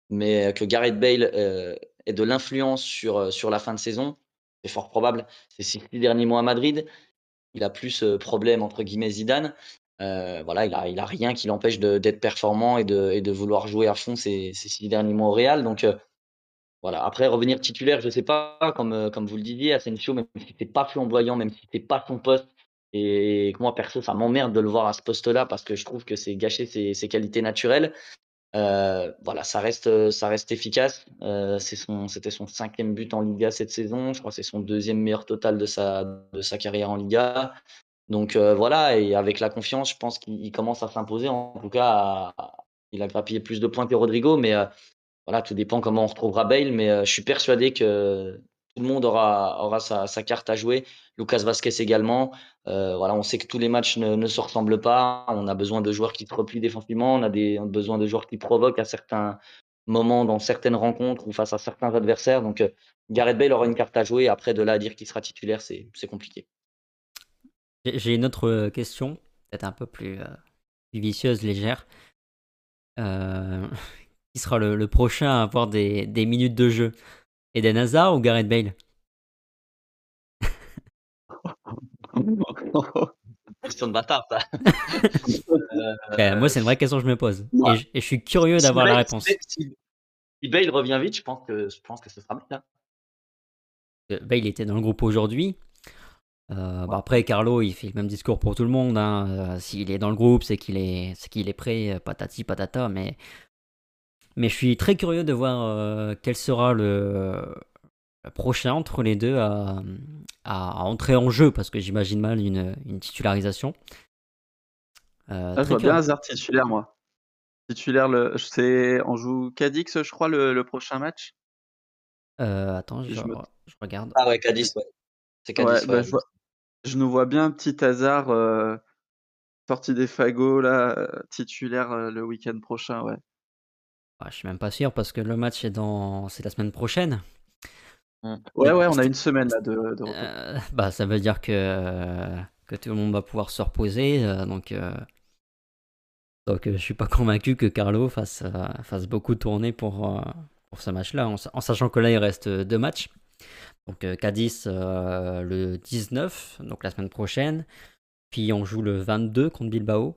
mais que Gareth Bale euh, ait de l'influence sur, euh, sur la fin de saison, c'est fort probable. Ces six derniers mois à Madrid, il a plus problème entre guillemets Zidane. voilà, il a, il a rien qui l'empêche d'être performant et de, et de vouloir jouer à fond ces, ces six derniers mois au Real. Donc voilà. Après revenir titulaire, je sais pas, comme, comme vous le disiez, Asensio, même si c'est pas flamboyant, même si c'est pas son poste, et moi, perso, ça m'emmerde de le voir à ce poste-là parce que je trouve que c'est gâcher ses, qualités naturelles. Euh, voilà, ça reste, ça reste efficace. Euh, c'était son cinquième but en Liga cette saison. Je crois que c'est son deuxième meilleur total de sa, de sa carrière en Liga. Donc euh, voilà, et avec la confiance, je pense qu'il commence à s'imposer. En tout cas, il a grappillé plus de points que Rodrigo, mais voilà, tout dépend comment on retrouvera Bale. Mais je suis persuadé que tout le monde aura, aura sa, sa, carte à jouer. Lucas Vasquez également. Euh, voilà, on sait que tous les matchs ne, se ressemblent pas. On a besoin de joueurs qui se replient défensivement. On a, des, besoin de joueurs qui provoquent à certains moments dans certaines rencontres ou face à certains adversaires. Donc, euh, Gareth Bale aura une carte à jouer. Après, de là à dire qu'il sera titulaire, c'est compliqué. J'ai une autre euh, question, peut-être un peu plus, vicieuse, légère. Qui sera le, le, prochain à avoir des, des minutes de jeu? Eden Hazard ou Gareth Bale? Question de bâtard, ça. euh... Moi, c'est une vraie question que je me pose. Et, je, et je suis curieux d'avoir si la réponse. Si, si, Bale revient vite, je pense que, je pense que ce sera bien. Bale était dans le groupe aujourd'hui. Euh, bah après, Carlo, il fait le même discours pour tout le monde. Hein. Euh, S'il est dans le groupe, c'est qu'il est, est, qu'il est prêt, patati patata. Mais, mais je suis très curieux de voir euh, quel sera le, prochain entre les deux à, à, entrer en jeu parce que j'imagine mal une, une titularisation. Euh, ah, je vois bien Hazard titulaire, moi. Titulaire, le, c'est, on joue Cadix, je crois, le, le prochain match. Euh, attends, je, je, me... je, regarde. Ah ouais, Cadix, ouais. C'est Cadix. Ouais, bah, je, vois, je, nous vois bien un petit hasard euh, sorti des fagots, là, titulaire le week-end prochain, ouais. Ah, je suis même pas sûr parce que le match est dans, c'est la semaine prochaine. Mmh. Ouais, ouais, on a une semaine là de, de euh, bah, ça veut dire que, que tout le monde va pouvoir se reposer. Euh, donc, euh, donc je suis pas convaincu que Carlo fasse, fasse beaucoup de tournées pour, pour ce match-là, en, en, sachant que là, il reste deux matchs. Donc, Cadiz le 19, donc la semaine prochaine. Puis on joue le 22 contre Bilbao.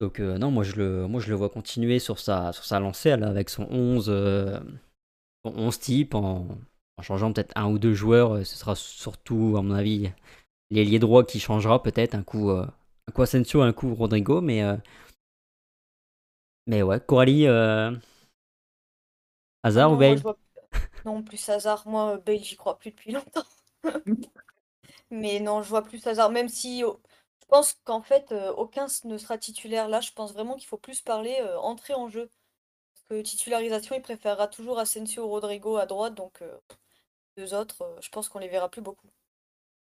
Donc, non, moi je, le, moi je le vois continuer sur sa, sur sa lancée là, avec son 11 11 types en, en changeant peut-être un ou deux joueurs. Ce sera surtout, à mon avis, l'ailier droit qui changera peut-être un coup, un coup Asensio, un coup Rodrigo, mais mais ouais, Coralie, Hazard ou Bale? Non, plus hasard. Moi, Bale, j'y crois plus depuis longtemps. Mais non, je vois plus hasard. Même si oh, je pense qu'en fait, euh, aucun ne sera titulaire là. Je pense vraiment qu'il faut plus parler euh, entrée en jeu. Que titularisation, il préférera toujours Asensio ou Rodrigo à droite. Donc, euh, deux autres, je pense qu'on les verra plus beaucoup.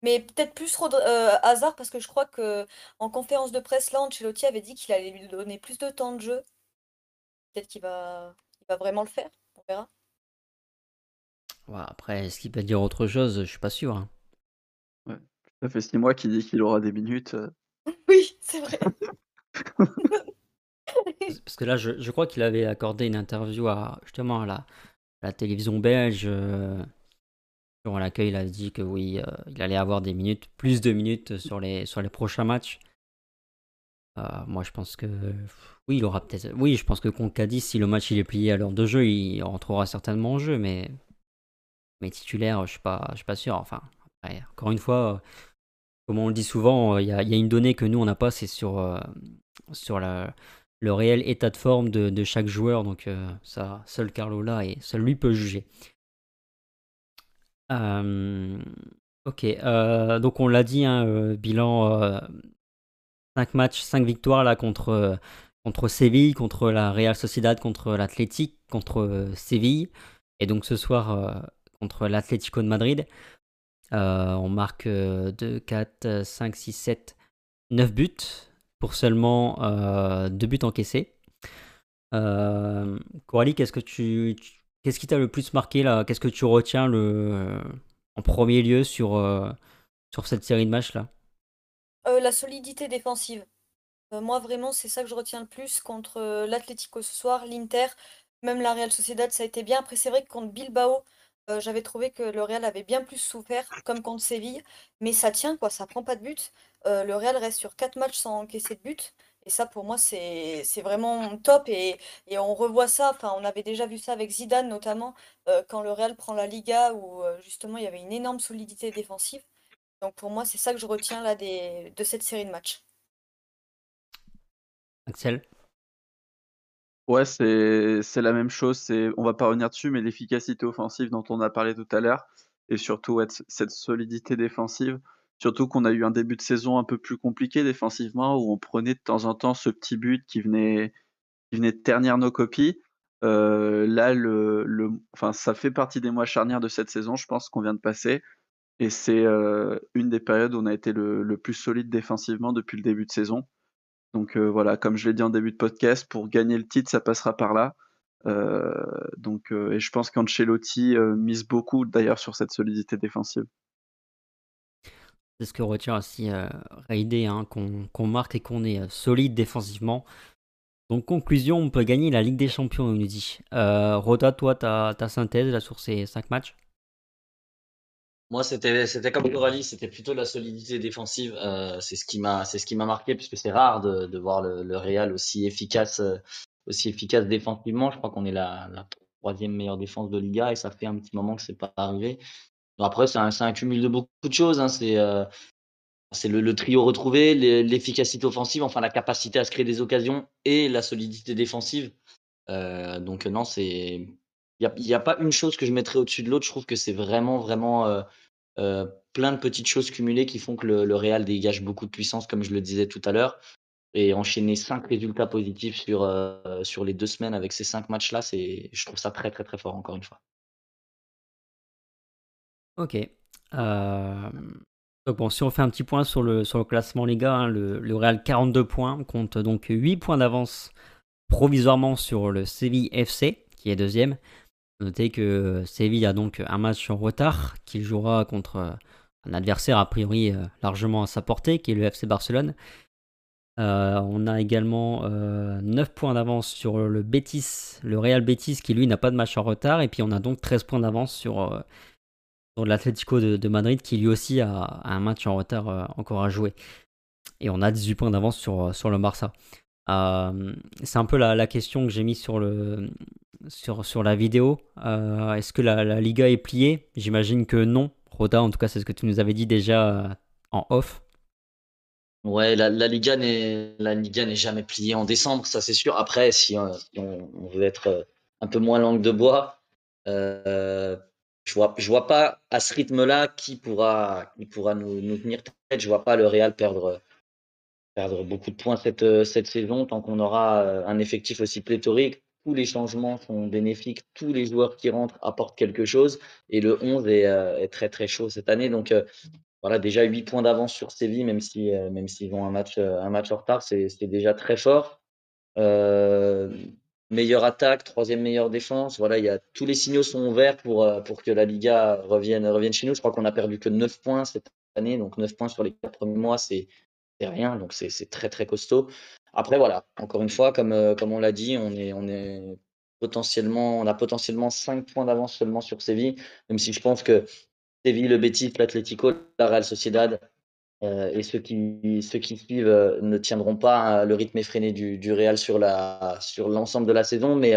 Mais peut-être plus hasard parce que je crois que en conférence de presse, là, Ancelotti avait dit qu'il allait lui donner plus de temps de jeu. Peut-être qu'il va, il va vraiment le faire. On verra après, est-ce qu'il peut dire autre chose? Je suis pas sûr. Hein. Ça fait six mois qu'il dit qu'il aura des minutes. Euh. Oui, c'est vrai. Parce que là, je, crois qu'il avait accordé une interview à justement à la, télévision belge. Euh, sur laquelle il a dit que oui, euh, il allait avoir des minutes, plus de minutes sur les, sur les prochains matchs. moi, je pense que oui, il aura peut-être. Oui, je pense que dit si le match il est plié à l'heure de jeu, il rentrera certainement en jeu, mais mais titulaire, je suis pas, suis pas sûr. Enfin, encore une fois, comme on le dit souvent, il y, a, une donnée que nous on n'a pas, c'est euh, sur la, le réel état de forme de, chaque joueur. Donc euh, ça, seul Carlo là et seul lui peut juger. Euh, ok, donc on l'a dit, hein, bilan 5 matchs, 5 victoires là contre contre Séville, contre la Real Sociedad, contre l'Athletic, contre Séville. Et donc ce soir, contre l'Atlético de Madrid. Euh, on marque 2, 4, 5, 6, 7, 9 buts pour seulement euh, 2 buts encaissés. Euh, Coralie, qu'est-ce qui t'a le plus marqué là? Qu'est-ce que tu retiens le, en premier lieu sur, euh, sur cette série de matchs là? La solidité défensive. moi vraiment c'est ça que je retiens le plus contre l'Atlético ce soir, l'Inter, même la Real Sociedad ça a été bien. Après c'est vrai que contre Bilbao, euh, j'avais trouvé que le Real avait bien plus souffert, comme contre Séville, mais ça tient quoi, ça prend pas de but. Euh, le Real reste sur 4 matchs sans encaisser de but, et ça pour moi c'est vraiment top, et, on revoit ça, enfin on avait déjà vu ça avec Zidane notamment, euh, quand le Real prend la Liga, où justement il y avait une énorme solidité défensive. Donc pour moi c'est ça que je retiens là des, de cette série de matchs. Axel? Ouais, c'est c'est la même chose, c'est on va pas revenir dessus, mais l'efficacité offensive dont on a parlé tout à l'heure et surtout cette solidité défensive. Surtout qu'on a eu un début de saison un peu plus compliqué défensivement, où on prenait de temps en temps ce petit but qui venait qui venait ternir nos copies. Euh, là, le le enfin, ça fait partie des mois charnières de cette saison, je pense qu'on vient de passer et c'est, euh, une des périodes où on a été le le plus solide défensivement depuis le début de saison. Donc euh, voilà, comme je l'ai dit en début de podcast, pour gagner le titre, ça passera par là. Euh, donc, euh, et je pense qu'Ancelotti mise beaucoup d'ailleurs sur cette solidité défensive. C'est ce que retient aussi euh, hein, qu'on marque et qu'on est solide défensivement. Donc conclusion, on peut gagner la Ligue des Champions, il nous dit. Roda, toi, ta, ta synthèse là, sur ces 5 matchs? Moi, c'était c'était comme Coralie, c'était plutôt la solidité défensive. Euh, c'est ce qui m'a marqué puisque c'est rare de, voir le, Real aussi efficace euh, aussi efficace défensivement. Je crois qu'on est la, troisième meilleure défense de Liga et ça fait un petit moment que c'est pas arrivé. après, c'est un, cumul de beaucoup de choses. Hein. C'est euh, c'est le, le, trio retrouvé, l'efficacité offensive, enfin la capacité à se créer des occasions et la solidité défensive. Donc non, c'est il n'y a, pas une chose que je mettrais au-dessus de l'autre. Je trouve que c'est vraiment, vraiment euh, euh, plein de petites choses cumulées qui font que le, Real dégage beaucoup de puissance, comme je le disais tout à l'heure. Et enchaîner cinq résultats positifs sur, euh, sur les deux semaines avec ces cinq matchs-là, je trouve ça très, très, très fort, encore une fois. Ok. Donc bon, si on fait un petit point sur le, sur le classement Liga, hein, le, le, Real 42 points, compte donc 8 points d'avance provisoirement sur le Séville FC, qui est deuxième. Notez que Séville a donc un match en retard qu'il jouera contre euh, un adversaire a priori euh, largement à sa portée, qui est le FC Barcelone. Euh, on a également 9 points d'avance sur le Betis, le Real Betis, qui lui n'a pas de match en retard. Et puis on a donc 13 points d'avance sur, l'Atlético de, Madrid, qui lui aussi a, un match en retard encore à jouer. Et on a 18 points d'avance sur, sur le Barça. Euh, c'est un peu la, question que j'ai mis sur, sur, sur la vidéo. Euh, est-ce que la, Liga est pliée? J'imagine que non. Rota, en tout cas, c'est ce que tu nous avais dit déjà en off. Ouais, la, la Liga n'est jamais pliée en décembre, ça c'est sûr. Après, si, on, veut être un peu moins langue de bois, euh, je vois je vois pas à ce rythme-là qui pourra qui pourra nous, nous tenir tête. Je vois pas le Real perdre perdre beaucoup de points cette cette saison tant qu'on aura un effectif aussi pléthorique tous les changements sont bénéfiques, tous les joueurs qui rentrent apportent quelque chose et le 11 euh, est, très très chaud cette année. Donc euh, voilà, déjà 8 points d'avance sur Séville, même si euh, même s'ils ont un match un match en retard, c'est déjà très fort. meilleure attaque, troisième meilleure défense. Voilà, il y a tous les signaux sont ouverts pour pour que la Liga revienne revienne chez nous. Je crois qu'on a perdu que 9 points cette année, donc 9 points sur les 4 premiers mois, c'est rien, donc c'est très très costaud. Après, voilà, encore une fois, comme, euh, comme on l'a dit, on est, on est potentiellement, on a potentiellement 5 points d'avance seulement sur Séville, même si je pense que Séville, le Betis, l'Atlético, la Real Sociedad euh, et ceux qui, ceux qui suivent euh, ne tiendront pas le rythme effréné du, du Real sur la, sur l'ensemble de la saison, mais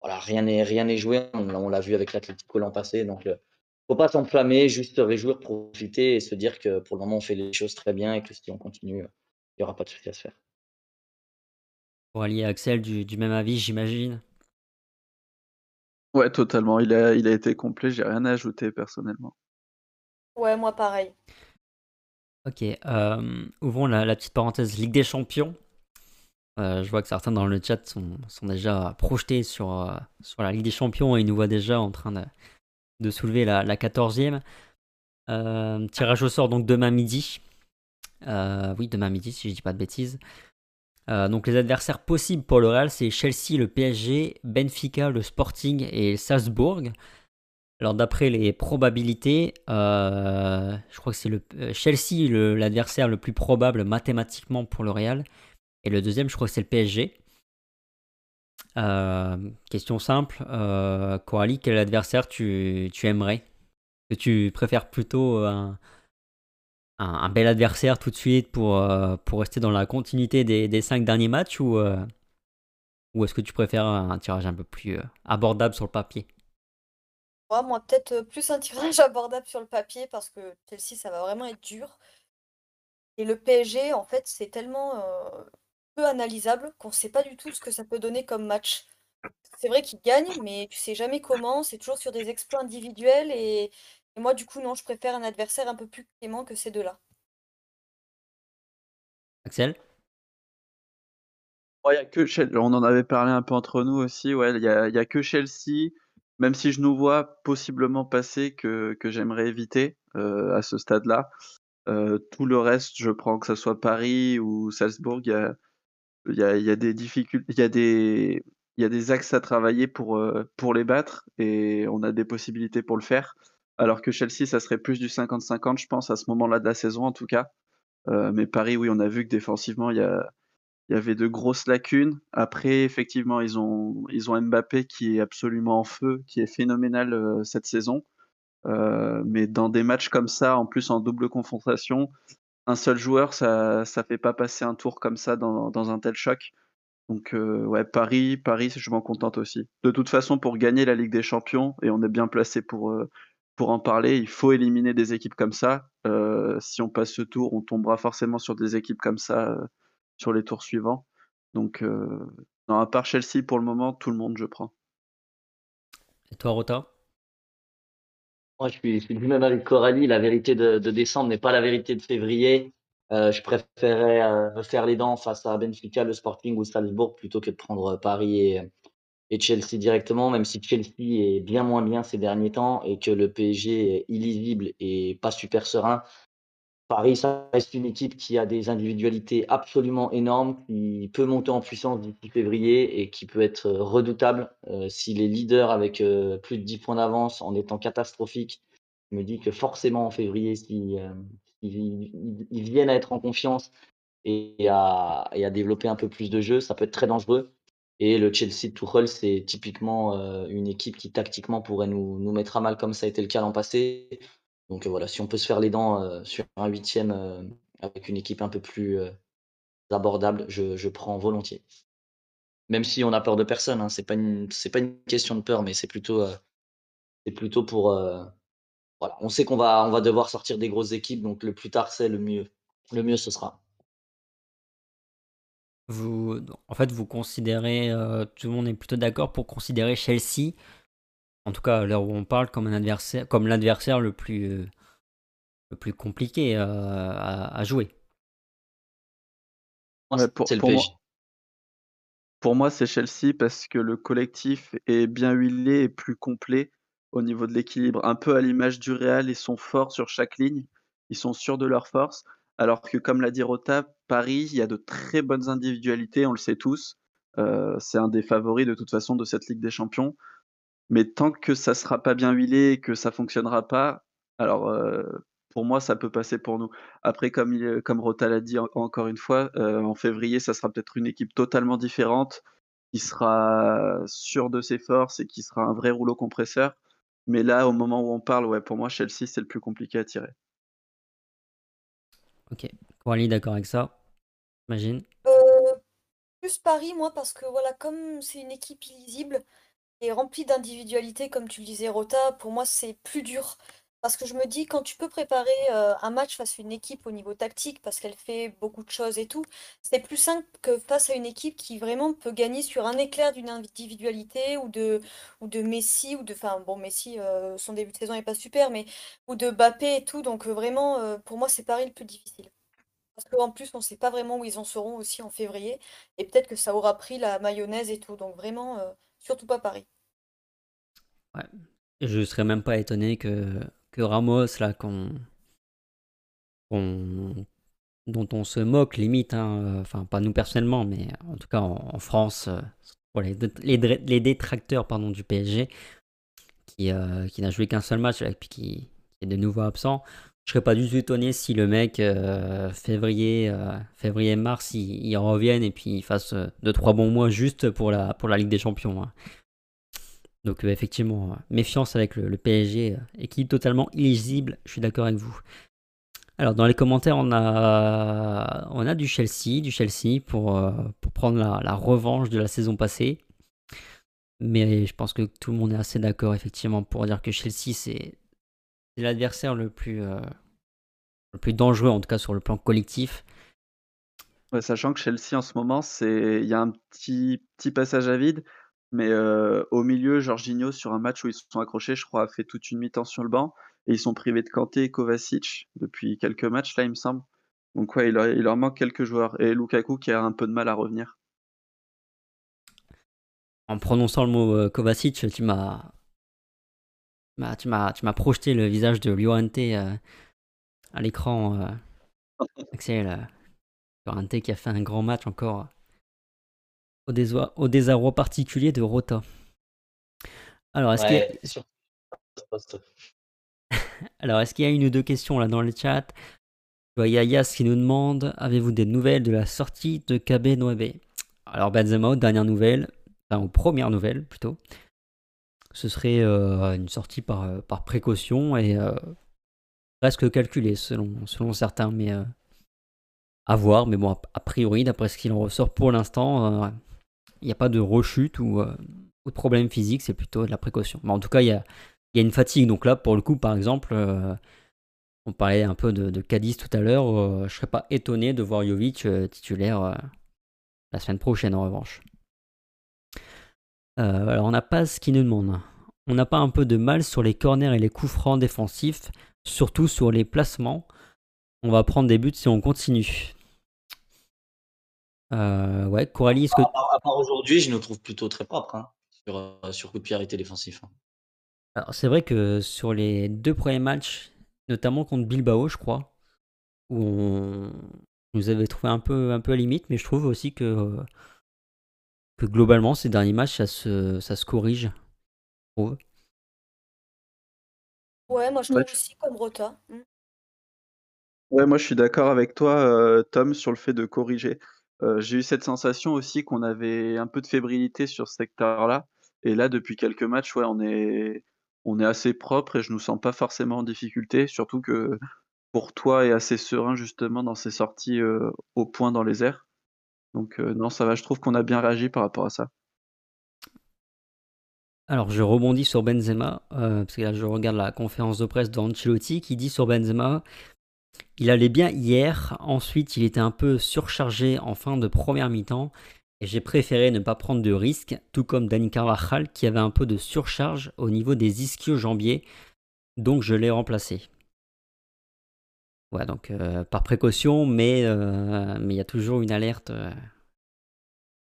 voilà, rien n'est, rien n'est joué. On, l'a vu avec l'Atlético l'an passé, donc faut pas s'enflammer, juste se réjouir, profiter et se dire que pour le moment on fait les choses très bien et que si on continue, il n'y aura pas de souci à se faire. Pour allier Axel, du, même avis, j'imagine. Ouais, totalement. Il a, il a été complet. J'ai rien à ajouter personnellement. Ouais, moi pareil. Ok, euh, ouvrons la, petite parenthèse Ligue des Champions. Euh, je vois que certains dans le chat sont, déjà projetés sur, euh, sur la Ligue des Champions et ils nous voient déjà en train de, soulever la, la 14e. tirage au sort donc demain midi. oui, demain midi si je dis pas de bêtises. Euh, donc les adversaires possibles pour le Real, c'est Chelsea, le PSG, Benfica, le Sporting et Salzbourg. Alors d'après les probabilités, euh, je crois que c'est le euh, Chelsea l'adversaire le, plus probable mathématiquement pour le Real. Et le deuxième, je crois que c'est le PSG. Question simple, Coralie, quel adversaire tu, tu aimerais? Que tu préfères plutôt un, un, bel adversaire tout de suite pour, euh, rester dans la continuité des, cinq derniers matchs ou, euh, est-ce que tu préfères un tirage un peu plus euh, abordable sur le papier? Moi, peut-être plus un tirage abordable sur le papier parce que celle-ci, ça va vraiment être dur. Et le PSG, en fait, c'est tellement peu analysable qu'on ne sait pas du tout ce que ça peut donner comme match. C'est vrai qu'il gagne, mais tu sais jamais comment. C'est toujours sur des exploits individuels et, moi, du coup, non, je préfère un adversaire un peu plus clément que ces deux-là. Axel? Que On en avait parlé un peu entre nous aussi. Ouais, il y a, que Chelsea, même si je nous vois possiblement passer, que, j'aimerais éviter euh, à ce stade-là. Euh, tout le reste, je prends que ce soit Paris ou Salzbourg, il y a, difficultés, il y a des, il y a des axes à travailler pour, euh, pour les battre et on a des possibilités pour le faire alors que Chelsea, ça serait plus du 50-50, je pense, à ce moment-là de la saison en tout cas. Euh, mais Paris, oui, on a vu que défensivement, il y, avait de grosses lacunes. Après, effectivement, ils ont, ils ont Mbappé qui est absolument en feu, qui est phénoménal euh, cette saison. Mais dans des matchs comme ça, en plus en double confrontation, un seul joueur, ça ne fait pas passer un tour comme ça dans, un tel choc. Donc ouais, Paris, Paris, je m'en contente aussi. De toute façon, pour gagner la Ligue des Champions, et on est bien placé pour, pour en parler, il faut éliminer des équipes comme ça. Euh, si on passe ce tour, on tombera forcément sur des équipes comme ça euh, sur les tours suivants. Donc, euh, à part Chelsea, pour le moment, tout le monde, je prends. Et toi, Rota? Moi, je suis, du même avec Coralie. La vérité de, décembre n'est pas la vérité de février. je préférais faire les dents face à Benfica, le Sporting ou Salzbourg plutôt que de prendre Paris et, et Chelsea directement, même si Chelsea est bien moins bien ces derniers temps et que le PSG est illisible et pas super serein. Paris, ça reste une équipe qui a des individualités absolument énormes, qui peut monter en puissance d'ici février et qui peut être redoutable. Euh, S'il est leader avec euh, plus de 10 points d'avance en étant catastrophique, je me dis que forcément en février, s'ils euh, viennent à être en confiance et à, développer un peu plus de jeu, ça peut être très dangereux. Et le Chelsea de Tuchel, c'est typiquement euh, une équipe qui tactiquement pourrait nous, mettre à mal comme ça a été le cas l'an passé. Donc euh, voilà, si on peut se faire les dents euh, sur un huitième avec une équipe un peu plus abordable, je, prends volontiers. Même si on a peur de personne, hein, c'est pas une pas une question de peur, mais c'est plutôt plutôt pour voilà, on sait qu'on va, on va devoir sortir des grosses équipes, donc le plus tard c'est, le mieux, le mieux ce sera. Vous, en fait, vous considérez, euh, tout le monde est plutôt d'accord pour considérer Chelsea, en tout cas à l'heure où on parle, comme un adversaire, comme l'adversaire le plus, euh, le plus compliqué euh, à, à jouer. Moi, Ouais, pour, c'est le pour moi, PSG. pour moi, c'est Chelsea parce que le collectif est bien huilé et plus complet au niveau de l'équilibre. Un peu à l'image du Real, ils sont forts sur chaque ligne, ils sont sûrs de leur force. Alors que, comme l'a dit Rota, Paris, il y a de très bonnes individualités, on le sait tous. Euh, c'est un des favoris de toute façon de cette Ligue des Champions. Mais tant que ça sera pas bien huilé et que ça fonctionnera pas, alors euh, pour moi, ça peut passer pour nous. Après, comme, il- comme Rota l'a dit en- encore une fois, euh, en février, ça sera peut-être une équipe totalement différente, qui sera sûre de ses forces et qui sera un vrai rouleau compresseur. Mais là, au moment où on parle, ouais, pour moi, Chelsea, c'est le plus compliqué à tirer. Ok. Coralie, d'accord avec ça J'imagine. Euh, plus Paris, moi, parce que voilà, comme c'est une équipe illisible et remplie d'individualité, comme tu le disais, Rota, pour moi, c'est plus dur. Parce que je me dis, quand tu peux préparer euh, un match face à une équipe au niveau tactique, parce qu'elle fait beaucoup de choses et tout, c'est plus simple que face à une équipe qui vraiment peut gagner sur un éclair d'une individualité ou de, ou de Messi, ou de, enfin bon, Messi, euh, son début de saison n'est pas super, mais ou de Mbappé et tout. Donc euh, vraiment, pour moi, c'est Paris le plus difficile. Parce qu'en plus, on ne sait pas vraiment où ils en seront aussi en février, et peut-être que ça aura pris la mayonnaise et tout. Donc vraiment, surtout pas Paris. Ouais. Je serais même pas étonné que, Ramos, là, qu'on, dont on se moque limite, hein, euh, enfin pas nous personnellement, mais en tout cas en, France, euh, les, dé- les, dé- les détracteurs pardon, du PSG, qui, euh, qui n'a joué qu'un seul match et qui est de nouveau absent. Je serais pas du tout étonné si le mec, euh, février, euh, février-mars, il, revienne et puis il fasse 2-3 bons mois juste pour la, pour la Ligue des Champions. hein. Donc euh, effectivement, euh, méfiance avec le, PSG, euh, équipe totalement illisible, je suis d'accord avec vous. Alors dans les commentaires, on a, on a du Chelsea, du Chelsea pour, euh, pour prendre la revanche de la saison passée. Mais je pense que tout le monde est assez d'accord effectivement pour dire que Chelsea c'est c'est l'adversaire le plus, euh, le plus dangereux, en tout cas sur le plan collectif. Ouais, sachant que Chelsea en ce moment, c'est il y a un petit, petit passage à vide, mais euh, au milieu, Jorginho, sur un match où ils se sont accrochés, je crois, a fait toute une mi-temps sur le banc, et ils sont privés de Kanté et Kovacic depuis quelques matchs, là, il me semble. Donc ouais, il leur, il leur manque quelques joueurs, et Lukaku qui a un peu de mal à revenir. En prononçant le mot euh, Kovacic, tu m'as bah, tu m'as tu m'as projeté le visage de Llorente euh, à l'écran. euh, Axel, euh, Llorente qui a fait un grand match encore au, désarroi particulier de Rota. Alors, est-ce qu'il y a-. Alors, est-ce qu'il y a une ou deux questions là dans le chat? Je vois Yayas qui nous demande Avez-vous des nouvelles de la sortie de KB Noebe Alors, Benzema, dernière nouvelle, enfin, aux premières nouvelles plutôt, ce serait euh, une sortie par, euh, précaution et euh, presque calculée selon, certains, mais à voir. Mais bon, a, priori, d'après ce qu'il en ressort pour l'instant, il n'y a pas de rechute ou, de problème physique, c'est plutôt de la précaution. Mais en tout cas, il y a, une fatigue. Donc là, pour le coup, par exemple, on parlait un peu de, Cadiz tout à l'heure. euh, je serais pas étonné de voir Jovic titulaire la semaine prochaine, en revanche. Euh, alors, on n'a pas ce qui nous demande. On n'a pas un peu de mal sur les corners et les coups francs défensifs, surtout sur les placements. On va prendre des buts si on continue. Euh, ouais, Coralie, est-ce que. À part, part aujourd'hui, je nous trouve plutôt très propre hein, sur, euh, sur coup de pied arrêté défensif. hein. Alors, c'est vrai que sur les deux premiers matchs, notamment contre Bilbao, je crois, où on nous avait trouvé un peu, un peu à limite, mais je trouve aussi que, que globalement, ces derniers matchs, ça se, ça se corrige. je trouve. Ouais, moi je Ouais, trouve aussi comme Rota. Mm. Ouais, moi je suis d'accord avec toi, euh, Tom, sur le fait de corriger. Euh, j'ai eu cette sensation aussi qu'on avait un peu de fébrilité sur ce secteur-là. Et là, depuis quelques matchs, ouais, on est, on est assez propre et je nous sens pas forcément en difficulté. Surtout que pour toi est assez serein justement dans ses sorties euh, au point dans les airs. Donc euh, non, ça va, je trouve qu'on a bien réagi par rapport à ça. Alors, je rebondis sur Benzema, euh, parce que là, je regarde la conférence de presse d'Ancelotti qui dit sur Benzema il allait bien hier, ensuite, il était un peu surchargé en fin de première mi-temps, et j'ai préféré ne pas prendre de risques, tout comme Dani Carvajal qui avait un peu de surcharge au niveau des ischio-jambiers, donc je l'ai remplacé. Ouais, donc euh, par précaution, mais euh, mais il y a toujours une alerte. euh,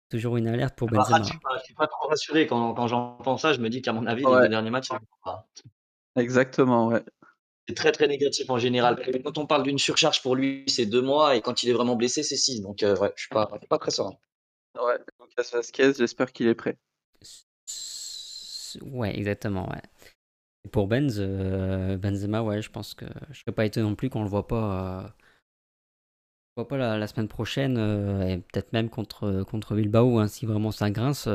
toujours une alerte pour Bah, Benzema. je suis pas, je suis pas trop rassuré quand, quand j'entends ça. Je me dis qu'à mon avis, les Ouais. deux derniers matchs. Exactement, ouais. c'est très très négatif en général. Quand on parle d'une surcharge pour lui, c'est deux mois, et quand il est vraiment blessé, c'est six. Donc, euh, ouais, je suis pas, je suis pas très serein. Ouais, Lucas Vasquez, j'espère qu'il est prêt. Ouais, exactement, ouais. Et pour Benz, euh, Benzema, ouais, je pense que je serais pas étonné non plus qu'on le voit pas, euh, voit pas la, semaine prochaine, euh, et peut-être même contre, contre Bilbao, hein, si vraiment ça grince.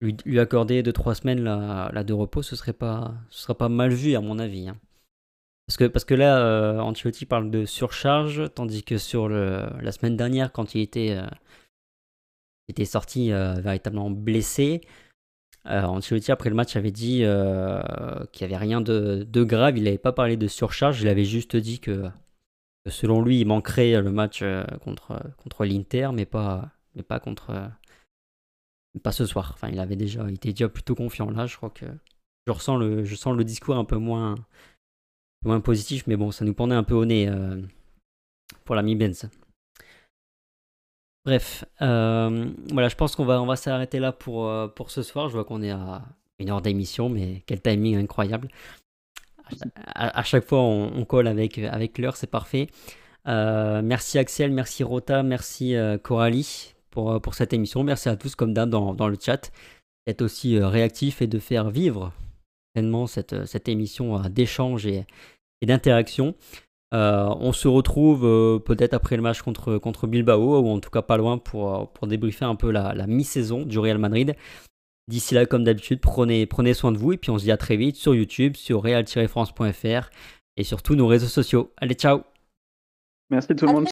lui, accorder 2-3 semaines de repos, ce serait pas, ce serait pas mal vu à mon avis. hein. Parce que, parce que là, Ancelotti parle de surcharge, tandis que sur le, la semaine dernière, quand il était, il était sorti véritablement blessé, euh, Ancelotti après le match avait dit euh, qu'il n'y avait rien de, grave, il n'avait pas parlé de surcharge, il avait juste dit que, selon lui, il manquerait le match euh, contre, l'Inter, mais pas, contre... euh, pas ce soir. Enfin, il avait déjà, il était déjà plutôt confiant. Là, je crois que je sens le discours un peu moins, positif, mais bon, ça nous pendait un peu au nez pour l'ami Benz. Bref, euh, voilà, je pense qu'on va, on va s'arrêter là pour, euh, pour ce soir. Je vois qu'on est à une heure d'émission, mais quel timing incroyable. À, chaque fois, on, colle avec, l'heure, c'est parfait. Euh, merci Axel, merci Rota, merci Coralie pour, cette émission. Merci à tous, comme d'hab, dans, le chat, d'être aussi réactifs et de faire vivre pleinement cette, émission d'échange et d'interaction. Euh, on se retrouve euh, peut-être après le match contre, contre Bilbao, ou en tout cas pas loin pour, euh, pour débriefer un peu la, la mi-saison du Real Madrid. D'ici là, comme d'habitude, prenez, prenez soin de vous et puis on se dit à très vite sur YouTube, sur real-france.fr et sur tous nos réseaux sociaux. Allez, ciao Merci tout le monde.